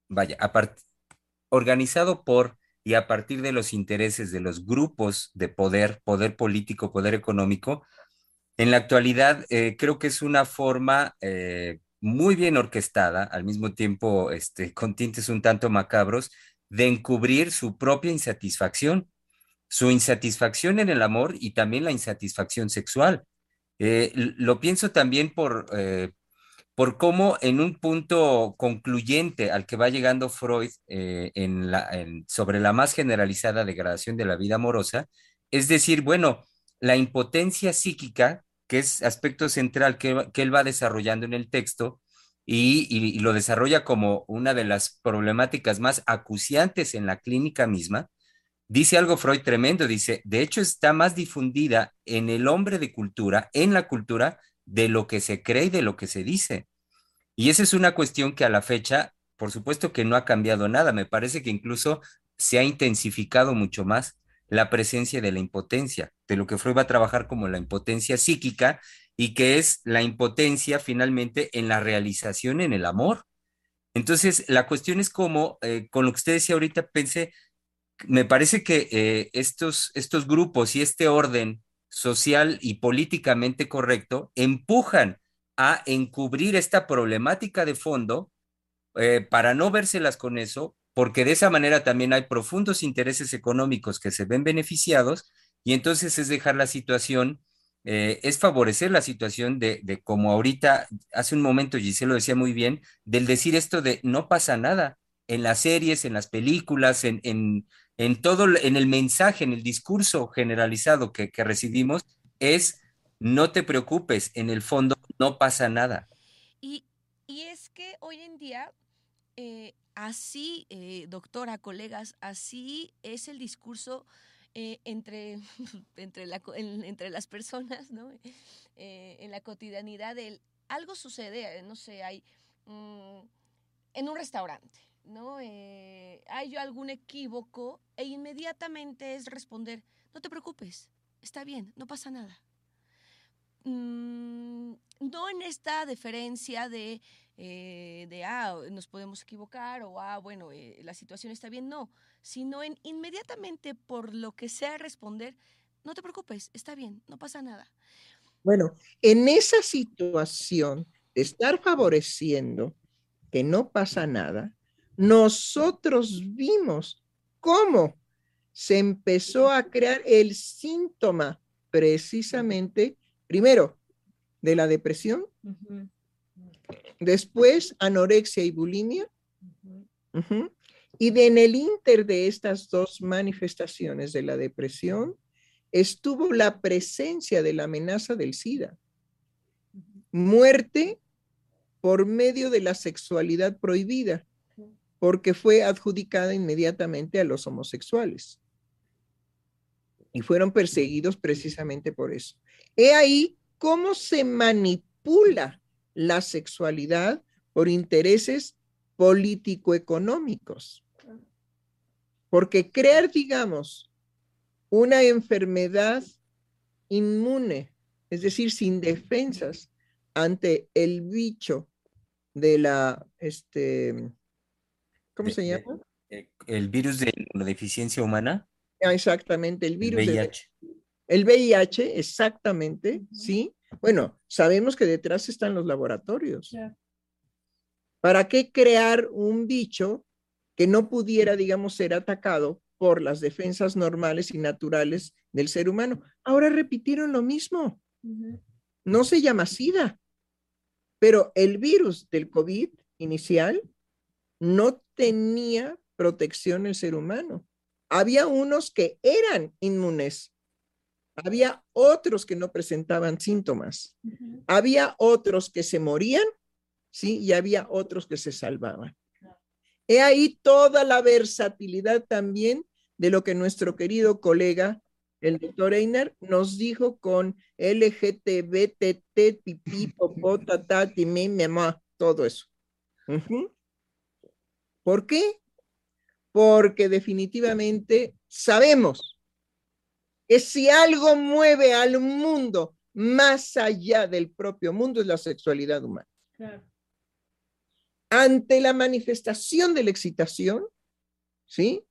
vaya, organizado por y a partir de los intereses de los grupos de poder, poder político, poder económico, en la actualidad eh, creo que es una forma eh, muy bien orquestada, al mismo tiempo este, con tintes un tanto macabros, de encubrir su propia insatisfacción, su insatisfacción en el amor y también la insatisfacción sexual. Eh, lo pienso también por, por cómo en un punto concluyente al que va llegando Freud eh, sobre la más generalizada degradación de la vida amorosa, es decir, bueno, la impotencia psíquica, que es aspecto central que, él va desarrollando en el texto, y, lo desarrolla como una de las problemáticas más acuciantes en la clínica misma, dice algo Freud tremendo, dice, de hecho está más difundida en el hombre de cultura, en la cultura, de lo que se cree y de lo que se dice. Y esa es una cuestión que a la fecha, por supuesto que no ha cambiado nada, me parece que incluso se ha intensificado mucho más la presencia de la impotencia, de lo que Freud va a trabajar como la impotencia psíquica y que es la impotencia finalmente en la realización en el amor. Entonces, la cuestión es como, eh, con lo que usted decía ahorita, pensé, me parece que eh, estos, estos grupos y este orden social y políticamente correcto empujan a encubrir esta problemática de fondo eh, para no vérselas con eso, porque de esa manera también hay profundos intereses económicos que se ven beneficiados y entonces es dejar la situación, eh, es favorecer la situación de, de, como ahorita, hace un momento Giselle lo decía muy bien, del decir esto de no pasa nada en las series, en las películas, en, en, en todo, en el mensaje, en el discurso generalizado que, recibimos, es no te preocupes, en el fondo no pasa nada. Y, es que hoy en día, eh, así, eh, doctora, colegas, así es el discurso eh, entre, entre, las personas, ¿no? en la cotidianidad, del, algo sucede, no sé, hay mm, en un restaurante, ¿no? hay algún equívoco e inmediatamente es responder, no te preocupes, está bien, no pasa nada. Mm, no en esta deferencia de, eh, de, ah, nos podemos equivocar o, ah, bueno, eh, la situación está bien, no, sino en inmediatamente por lo que sea responder, no te preocupes, está bien, no pasa nada. Bueno, en esa situación de estar favoreciendo que no pasa nada, nosotros vimos cómo se empezó a crear el síntoma precisamente Primero, de la depresión. Después, anorexia y bulimia. Y de, en el inter de estas dos manifestaciones de la depresión, estuvo la presencia de la amenaza del SIDA. Muerte por medio de la sexualidad prohibida, porque fue adjudicada inmediatamente a los homosexuales. Y fueron perseguidos precisamente por eso. He ahí cómo se manipula la sexualidad por intereses político-económicos. Porque crear, digamos, una enfermedad inmune, es decir, sin defensas ante el bicho de la, este, ¿cómo se llama? Eh, el virus de la deficiencia humana. Ah, exactamente, el virus de el VIH, exactamente, ¿sí? Bueno, sabemos que detrás están los laboratorios. ¿Para qué crear un bicho que no pudiera, digamos, ser atacado por las defensas normales y naturales del ser humano? Ahora repitieron lo mismo. No se llama SIDA, pero el virus del COVID inicial no tenía protección el ser humano. Había unos que eran inmunes había otros que no presentaban síntomas. Había otros que se morían, ¿sí? Y había otros que se salvaban. He ahí toda la versatilidad también de lo que nuestro querido colega, el doctor Einer, nos dijo con LGTBTT, pipí, popó, mi, mamá, todo eso. ¿Por qué? Porque definitivamente sabemos que si algo mueve al mundo más allá del propio mundo es la sexualidad humana. Ante la manifestación de la excitación, ¿sí?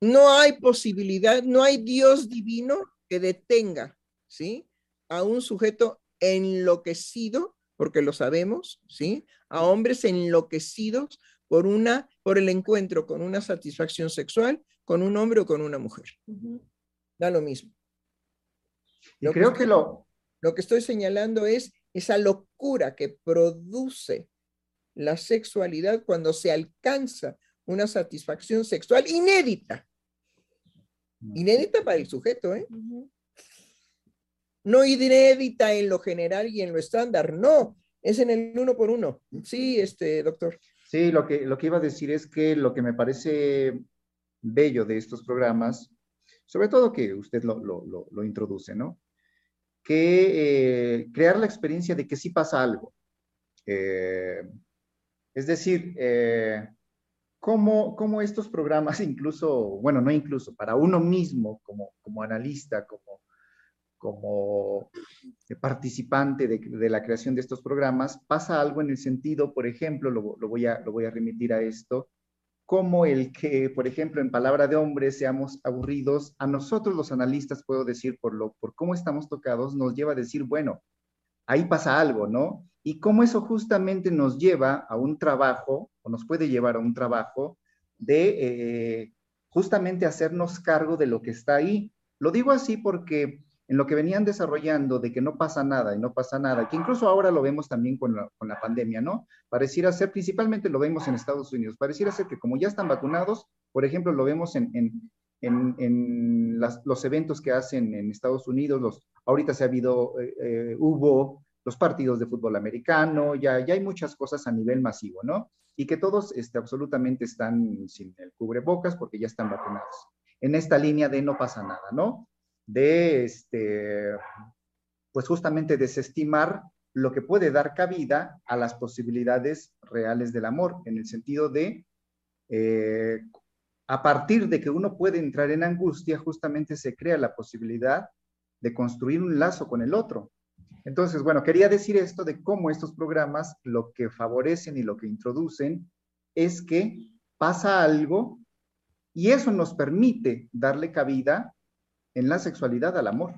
No hay posibilidad, no hay Dios divino que detenga, ¿sí? A un sujeto enloquecido, porque lo sabemos, ¿sí? A hombres enloquecidos por una, por el encuentro con una satisfacción sexual con un hombre o con una mujer. Da lo mismo. Yo creo que lo... Lo que estoy señalando es esa locura que produce la sexualidad cuando se alcanza una satisfacción sexual inédita. Inédita para el sujeto, ¿eh? No inédita en lo general y en lo estándar, no, es en el uno por uno. Sí, este, doctor. Sí, lo que, lo que iba a decir es que lo que me parece bello de estos programas, sobre todo que usted lo, lo, introduce, ¿no? Que eh, crear la experiencia de que sí pasa algo. Eh, es decir, eh, cómo, cómo, estos programas, incluso, bueno, no incluso, para uno mismo como, como analista, como, como participante de, de, la creación de estos programas, pasa algo en el sentido, por ejemplo, lo, lo, voy, a, lo voy a remitir a esto, como el que, por ejemplo, en palabra de hombre seamos aburridos, a nosotros los analistas, puedo decir, por, lo, por cómo estamos tocados, nos lleva a decir, bueno, ahí pasa algo, ¿no? Y cómo eso justamente nos lleva a un trabajo, o nos puede llevar a un trabajo de eh, justamente hacernos cargo de lo que está ahí. Lo digo así porque en lo que venían desarrollando de que no pasa nada y no pasa nada, que incluso ahora lo vemos también con la, con la pandemia, ¿no? Pareciera ser, principalmente lo vemos en Estados Unidos, pareciera ser que como ya están vacunados, por ejemplo, lo vemos en, en, en, en las, los eventos que hacen en Estados Unidos, los, ahorita se ha habido, eh, eh, hubo los partidos de fútbol americano, ya, ya hay muchas cosas a nivel masivo, ¿no? Y que todos este, absolutamente están sin el cubrebocas porque ya están vacunados. En esta línea de no pasa nada, ¿no? De, este, pues justamente desestimar lo que puede dar cabida a las posibilidades reales del amor, en el sentido de, eh, a partir de que uno puede entrar en angustia, justamente se crea la posibilidad de construir un lazo con el otro. Entonces, bueno, quería decir esto de cómo estos programas lo que favorecen y lo que introducen es que pasa algo y eso nos permite darle cabida en la sexualidad al amor.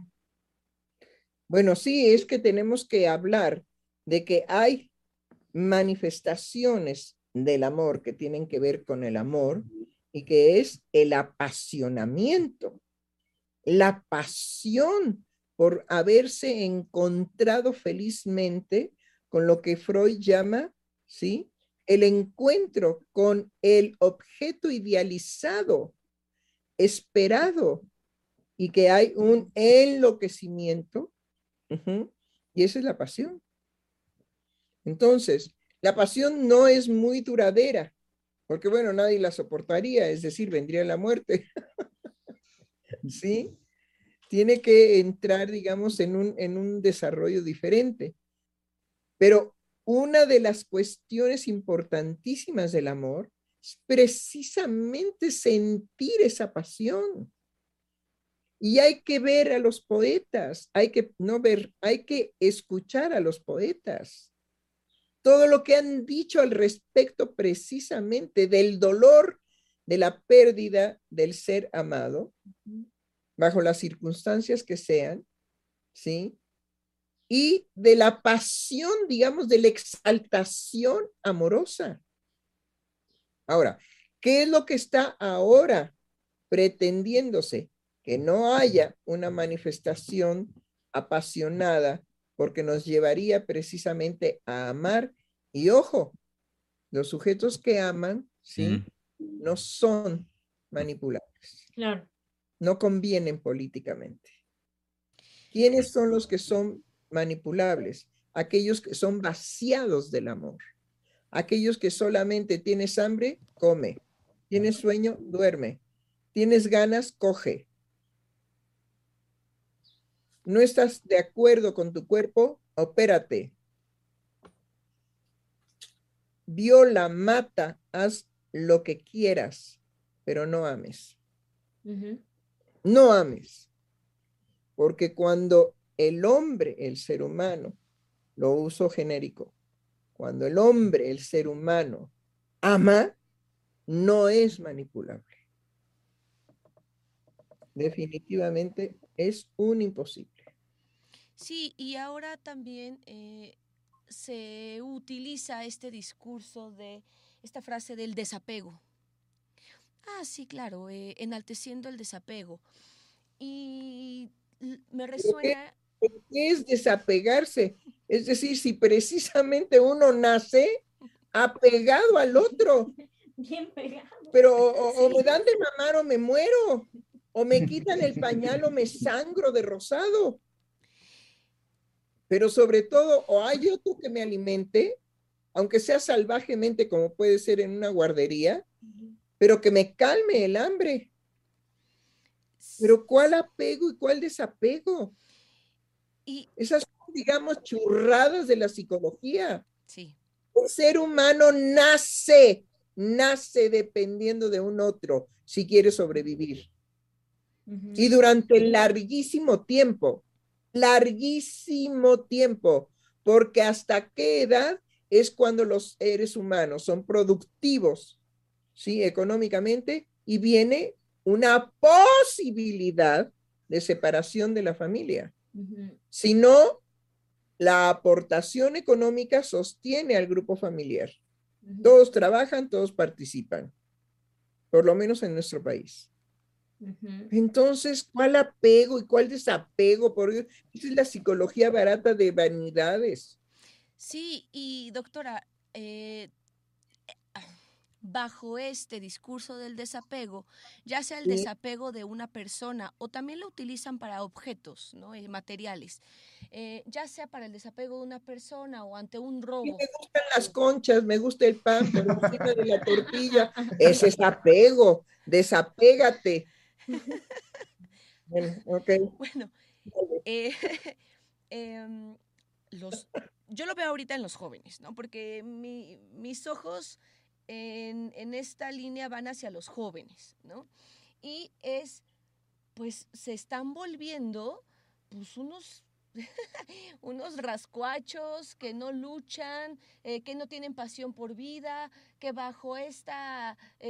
Bueno, sí, es que tenemos que hablar de que hay manifestaciones del amor que tienen que ver con el amor y que es el apasionamiento, la pasión por haberse encontrado felizmente con lo que Freud llama, ¿sí? El encuentro con el objeto idealizado, esperado, y que hay un enloquecimiento, y esa es la pasión. Entonces, la pasión no es muy duradera, porque bueno, nadie la soportaría, es decir, vendría la muerte. ¿Sí? Tiene que entrar, digamos, en un, en un desarrollo diferente. Pero una de las cuestiones importantísimas del amor es precisamente sentir esa pasión. Y hay que ver a los poetas, hay que no ver, hay que escuchar a los poetas. Todo lo que han dicho al respecto precisamente del dolor de la pérdida del ser amado, bajo las circunstancias que sean, ¿sí? Y de la pasión, digamos, de la exaltación amorosa. Ahora, ¿qué es lo que está ahora pretendiéndose? Que no haya una manifestación apasionada porque nos llevaría precisamente a amar. Y ojo, los sujetos que aman, ¿sí? No son manipulables. Claro. No convienen políticamente. ¿Quiénes son los que son manipulables? Aquellos que son vaciados del amor. Aquellos que solamente tienes hambre, come. Tienes sueño, duerme. Tienes ganas, coge no estás de acuerdo con tu cuerpo, opérate. Viola, mata, haz lo que quieras, pero no ames. No ames. porque cuando el hombre, el ser humano, lo uso genérico, cuando el hombre, el ser humano, ama, no es manipulable. Definitivamente es un imposible. Sí, y ahora también eh, se utiliza este discurso de esta frase del desapego. Ah, sí, claro, eh, enalteciendo el desapego. Y me resuena... ¿Qué es desapegarse? Es decir, si precisamente uno nace apegado al otro. Bien pegado. Pero o, me dan de mamar o me muero, o me quitan el pañal o me sangro de rosado. Pero sobre todo, o hay otro que me alimente, aunque sea salvajemente como puede ser en una guardería, pero que me calme el hambre. Pero ¿cuál apego y cuál desapego? Y esas son, digamos, churradas de la psicología. Sí. El ser humano nace, nace dependiendo de un otro si quiere sobrevivir. Y durante larguísimo tiempo, larguísimo tiempo, porque hasta qué edad es cuando los seres humanos son productivos, ¿sí? Económicamente, y viene una posibilidad de separación de la familia. Si no, la aportación económica sostiene al grupo familiar. Todos trabajan, todos participan, por lo menos en nuestro país. Entonces, ¿cuál apego y cuál desapego? Por Esa es la psicología barata de vanidades. Sí, y doctora, eh, bajo este discurso del desapego, ya sea el desapego de una persona o también lo utilizan para objetos ¿no? Eh, materiales, eh, ya sea para el desapego de una persona o ante un robo. me gustan las conchas, me gusta el pan por encima de la tortilla. Ese es apego, desapégate. bueno, Bueno, eh, em, los, yo lo veo ahorita en los jóvenes, ¿no? Porque mis ojos en, esta línea van hacia los jóvenes, ¿no? Y es, pues se están volviendo, pues unos unos rascuachos que no luchan, eh, que no tienen pasión por vida, que bajo este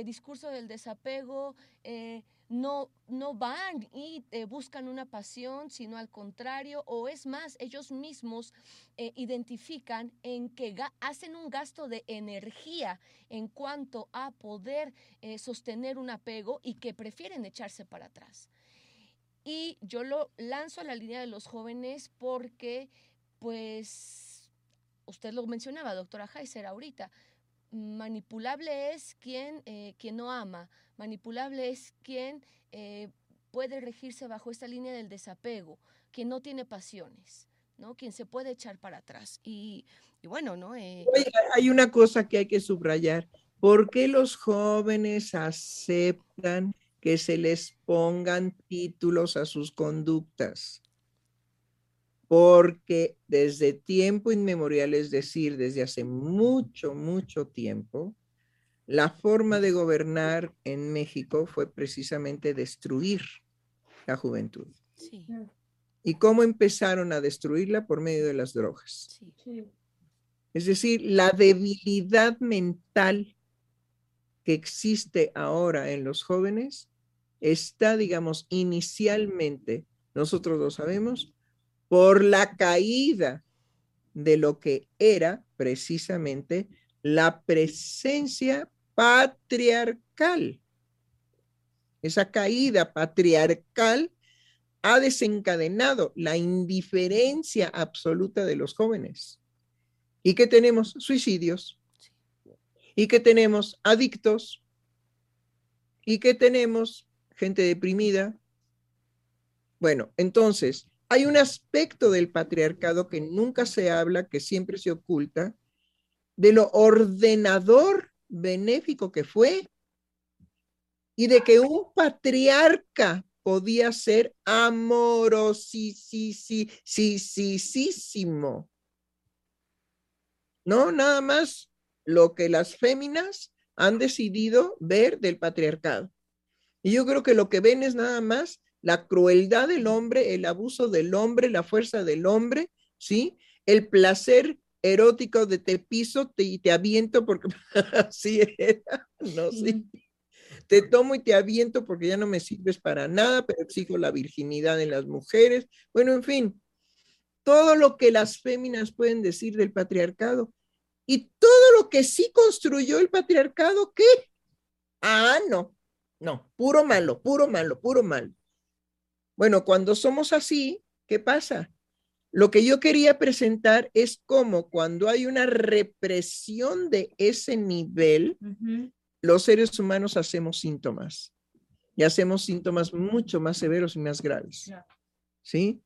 discurso del desapego eh, no, no van y buscan una pasión, sino al contrario, o es más, ellos mismos identifican en que hacen un gasto de energía en cuanto a poder sostener un apego y que prefieren echarse para atrás. Y yo lo lanzo a la línea de los jóvenes porque, pues, usted lo mencionaba, doctora Heiser, ahorita, manipulable es quien, quien no ama, Manipulable es quien eh, puede regirse bajo esta línea del desapego, quien no tiene pasiones, ¿no? Quien se puede echar para atrás. Y, bueno, ¿no? Eh, hay una cosa que hay que subrayar. ¿Por qué los jóvenes aceptan que se les pongan títulos a sus conductas? Porque desde tiempo inmemorial, es decir, desde hace mucho, mucho tiempo, la forma de gobernar en México fue precisamente destruir la juventud. ¿Y cómo empezaron a destruirla? Por medio de las drogas. Es decir, la debilidad mental que existe ahora en los jóvenes está, digamos, inicialmente, nosotros lo sabemos, por la caída de lo que era precisamente la presencia patriarcal. Esa caída patriarcal ha desencadenado la indiferencia absoluta de los jóvenes. ¿Y que tenemos? Suicidios. ¿Y que tenemos? Adictos. ¿Y que tenemos? Gente deprimida. Bueno, entonces, hay un aspecto del patriarcado que nunca se habla, que siempre se oculta, de lo ordenador benéfico que fue y de que un patriarca podía ser amorosísimo. No, nada más lo que las féminas han decidido ver del patriarcado. Y yo creo que lo que ven es nada más la crueldad del hombre, el abuso del hombre, la fuerza del hombre, ¿sí? El placer erótico de te piso y te aviento porque así era, no, sí. Te tomo y te aviento porque ya no me sirves para nada, pero exijo la virginidad en las mujeres. Bueno, en fin, todo lo que las féminas pueden decir del patriarcado y todo lo que sí construyó el patriarcado, ¿qué? Ah, no, no, puro malo, puro malo, puro malo. Bueno, cuando somos así, ¿qué pasa? Lo que yo quería presentar es cómo cuando hay una represión de ese nivel, los seres humanos hacemos síntomas y hacemos síntomas mucho más severos y más graves. ¿Sí?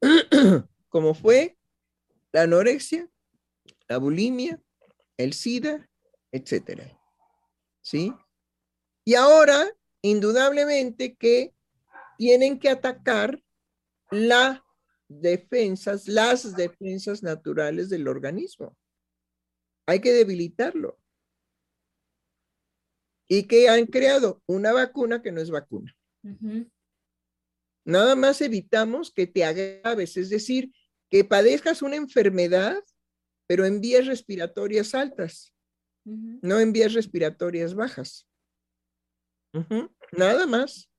Como fue la anorexia, la bulimia, el SIDA, etcétera. ¿Sí? Y ahora, indudablemente que tienen que atacar la defensas, las defensas naturales del organismo. Hay que debilitarlo. ¿Y que han creado? Una vacuna que no es vacuna. Nada más evitamos que te agraves, es decir, que padezcas una enfermedad, pero en vías respiratorias altas, no en vías respiratorias bajas. Nada más.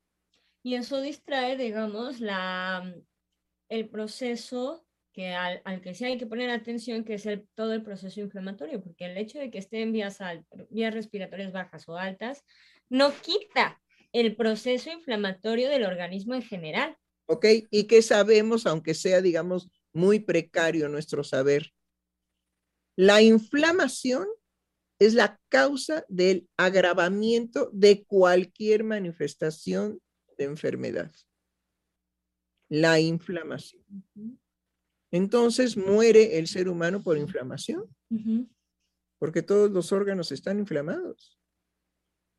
Y eso distrae, digamos, la, el proceso que al, que sí hay que poner atención, que es el, todo el proceso inflamatorio, porque el hecho de que esté en vías, vías respiratorias bajas o altas no quita el proceso inflamatorio del organismo en general. Ok, y qué sabemos, aunque sea, digamos, muy precario nuestro saber. La inflamación es la causa del agravamiento de cualquier manifestación de enfermedad la inflamación. Entonces muere el ser humano por inflamación, porque todos los órganos están inflamados.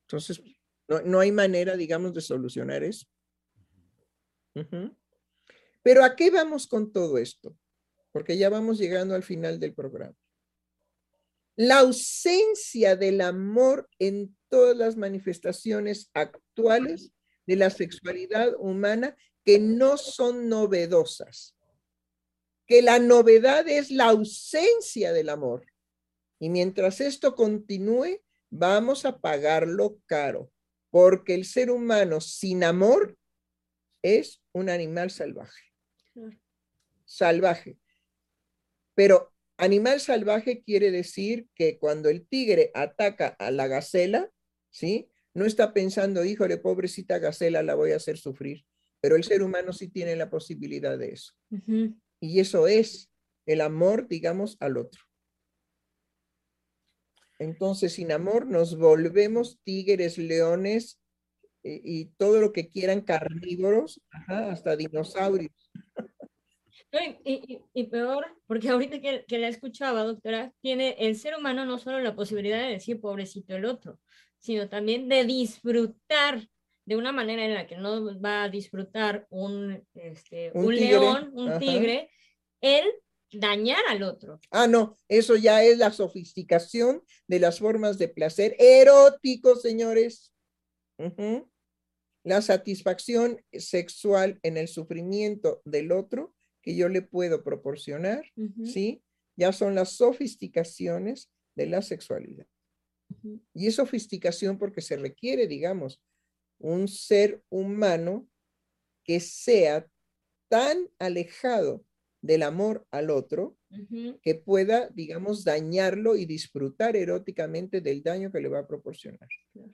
Entonces, no, hay manera, digamos, de solucionar eso. Pero ¿a qué vamos con todo esto? Porque ya vamos llegando al final del programa. La ausencia del amor en todas las manifestaciones actuales de la sexualidad humana que no son novedosas, que la novedad es la ausencia del amor. Y mientras esto continúe, vamos a pagarlo caro, porque el ser humano sin amor es un animal salvaje. Salvaje. Pero animal salvaje quiere decir que cuando el tigre ataca a la gacela, ¿sí? No está pensando, híjole, pobrecita gacela, la voy a hacer sufrir pero el ser humano sí tiene la posibilidad de eso. Y eso es el amor, digamos, al otro. Entonces, sin amor nos volvemos tigres, leones eh, y, todo lo que quieran carnívoros, hasta dinosaurios. Y, peor, porque ahorita que, que, la escuchaba, doctora, tiene el ser humano no solo la posibilidad de decir pobrecito el otro, sino también de disfrutar de una manera en la que no va a disfrutar un, este, un, león, un tigre, el dañar al otro. Ah, no, eso ya es la sofisticación de las formas de placer erótico, señores. La satisfacción sexual en el sufrimiento del otro que yo le puedo proporcionar, ¿sí? Ya son las sofisticaciones de la sexualidad. Y es sofisticación porque se requiere, digamos, un ser humano que sea tan alejado del amor al otro que pueda, digamos, dañarlo y disfrutar eróticamente del daño que le va a proporcionar. Mm.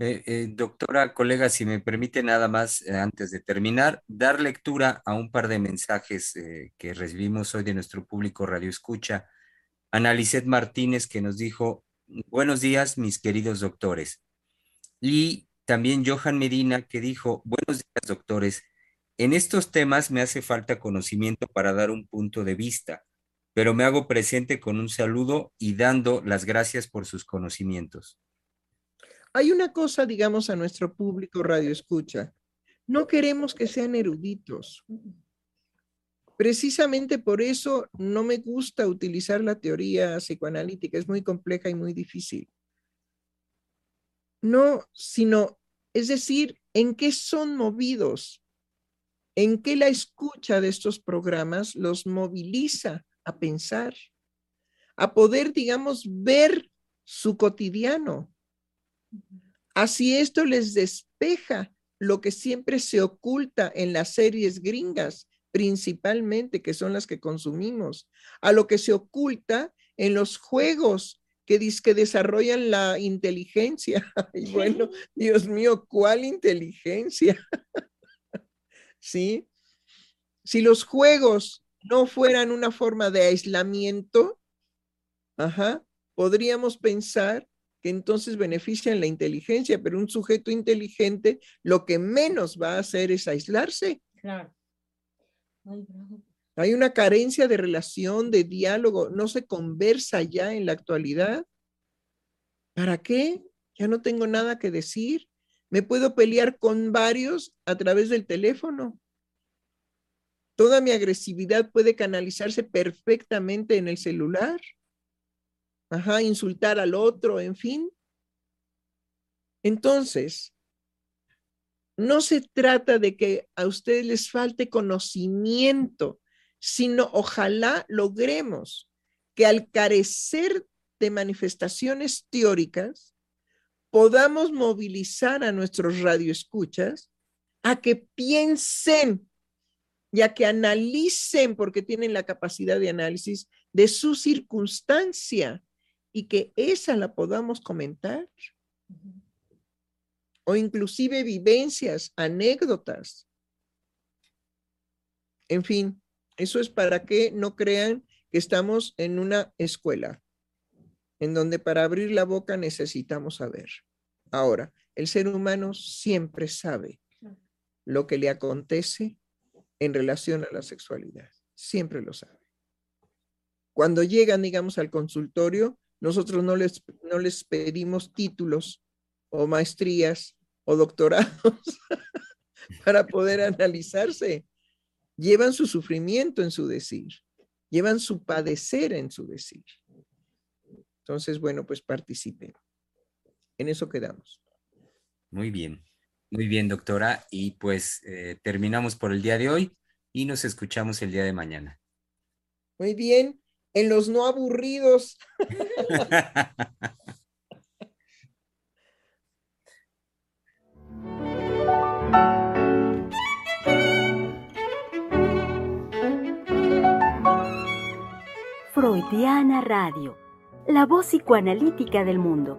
Eh, eh, doctora, colega, si me permite nada más, eh, antes de terminar, dar lectura a un par de mensajes que recibimos hoy de nuestro público Radio Escucha. Analicet Martínez que nos dijo, buenos días, mis queridos doctores. Y también Johan Medina que dijo, buenos días doctores, en estos temas me hace falta conocimiento para dar un punto de vista, pero me hago presente con un saludo y dando las gracias por sus conocimientos. Hay una cosa, digamos, a nuestro público radio escucha. No queremos que sean eruditos. Precisamente por eso no me gusta utilizar la teoría psicoanalítica, es muy compleja y muy difícil. No, sino, es decir, en qué son movidos, en qué la escucha de estos programas los moviliza a pensar, a poder, digamos, ver su cotidiano. Así esto les despeja lo que siempre se oculta en las series gringas, principalmente, que son las que consumimos, a lo que se oculta en los juegos que, que desarrollan la inteligencia. Y bueno, Dios mío, ¿cuál inteligencia? ¿Sí? Si los juegos no fueran una forma de aislamiento, ajá, podríamos pensar que entonces benefician la inteligencia, pero un sujeto inteligente lo que menos va a hacer es aislarse. Claro. Hay una carencia de relación, de diálogo, no se conversa ya en la actualidad. ¿Para qué? Ya no tengo nada que decir. Me puedo pelear con varios a través del teléfono. Toda mi agresividad puede canalizarse perfectamente en el celular. Ajá, insultar al otro, en fin. Entonces, no se trata de que a ustedes les falte conocimiento, sino ojalá logremos que al carecer de manifestaciones teóricas, podamos movilizar a nuestros radioescuchas a que piensen y a que analicen, porque tienen la capacidad de análisis de su circunstancia y que esa la podamos comentar. O inclusive vivencias, anécdotas. En fin, eso es para que no crean que estamos en una escuela, en donde para abrir la boca necesitamos saber. Ahora, el ser humano siempre sabe lo que le acontece en relación a la sexualidad. Siempre lo sabe. Cuando llegan, digamos, al consultorio, nosotros no les, no les pedimos títulos o maestrías o doctorados para poder analizarse. Llevan su sufrimiento en su decir, llevan su padecer en su decir. Entonces, bueno, pues participen. En eso quedamos. Muy bien, muy bien, doctora. Y pues eh, terminamos por el día de hoy y nos escuchamos el día de mañana. Muy bien, en los no aburridos. Freudiana Radio, la voz psicoanalítica del mundo.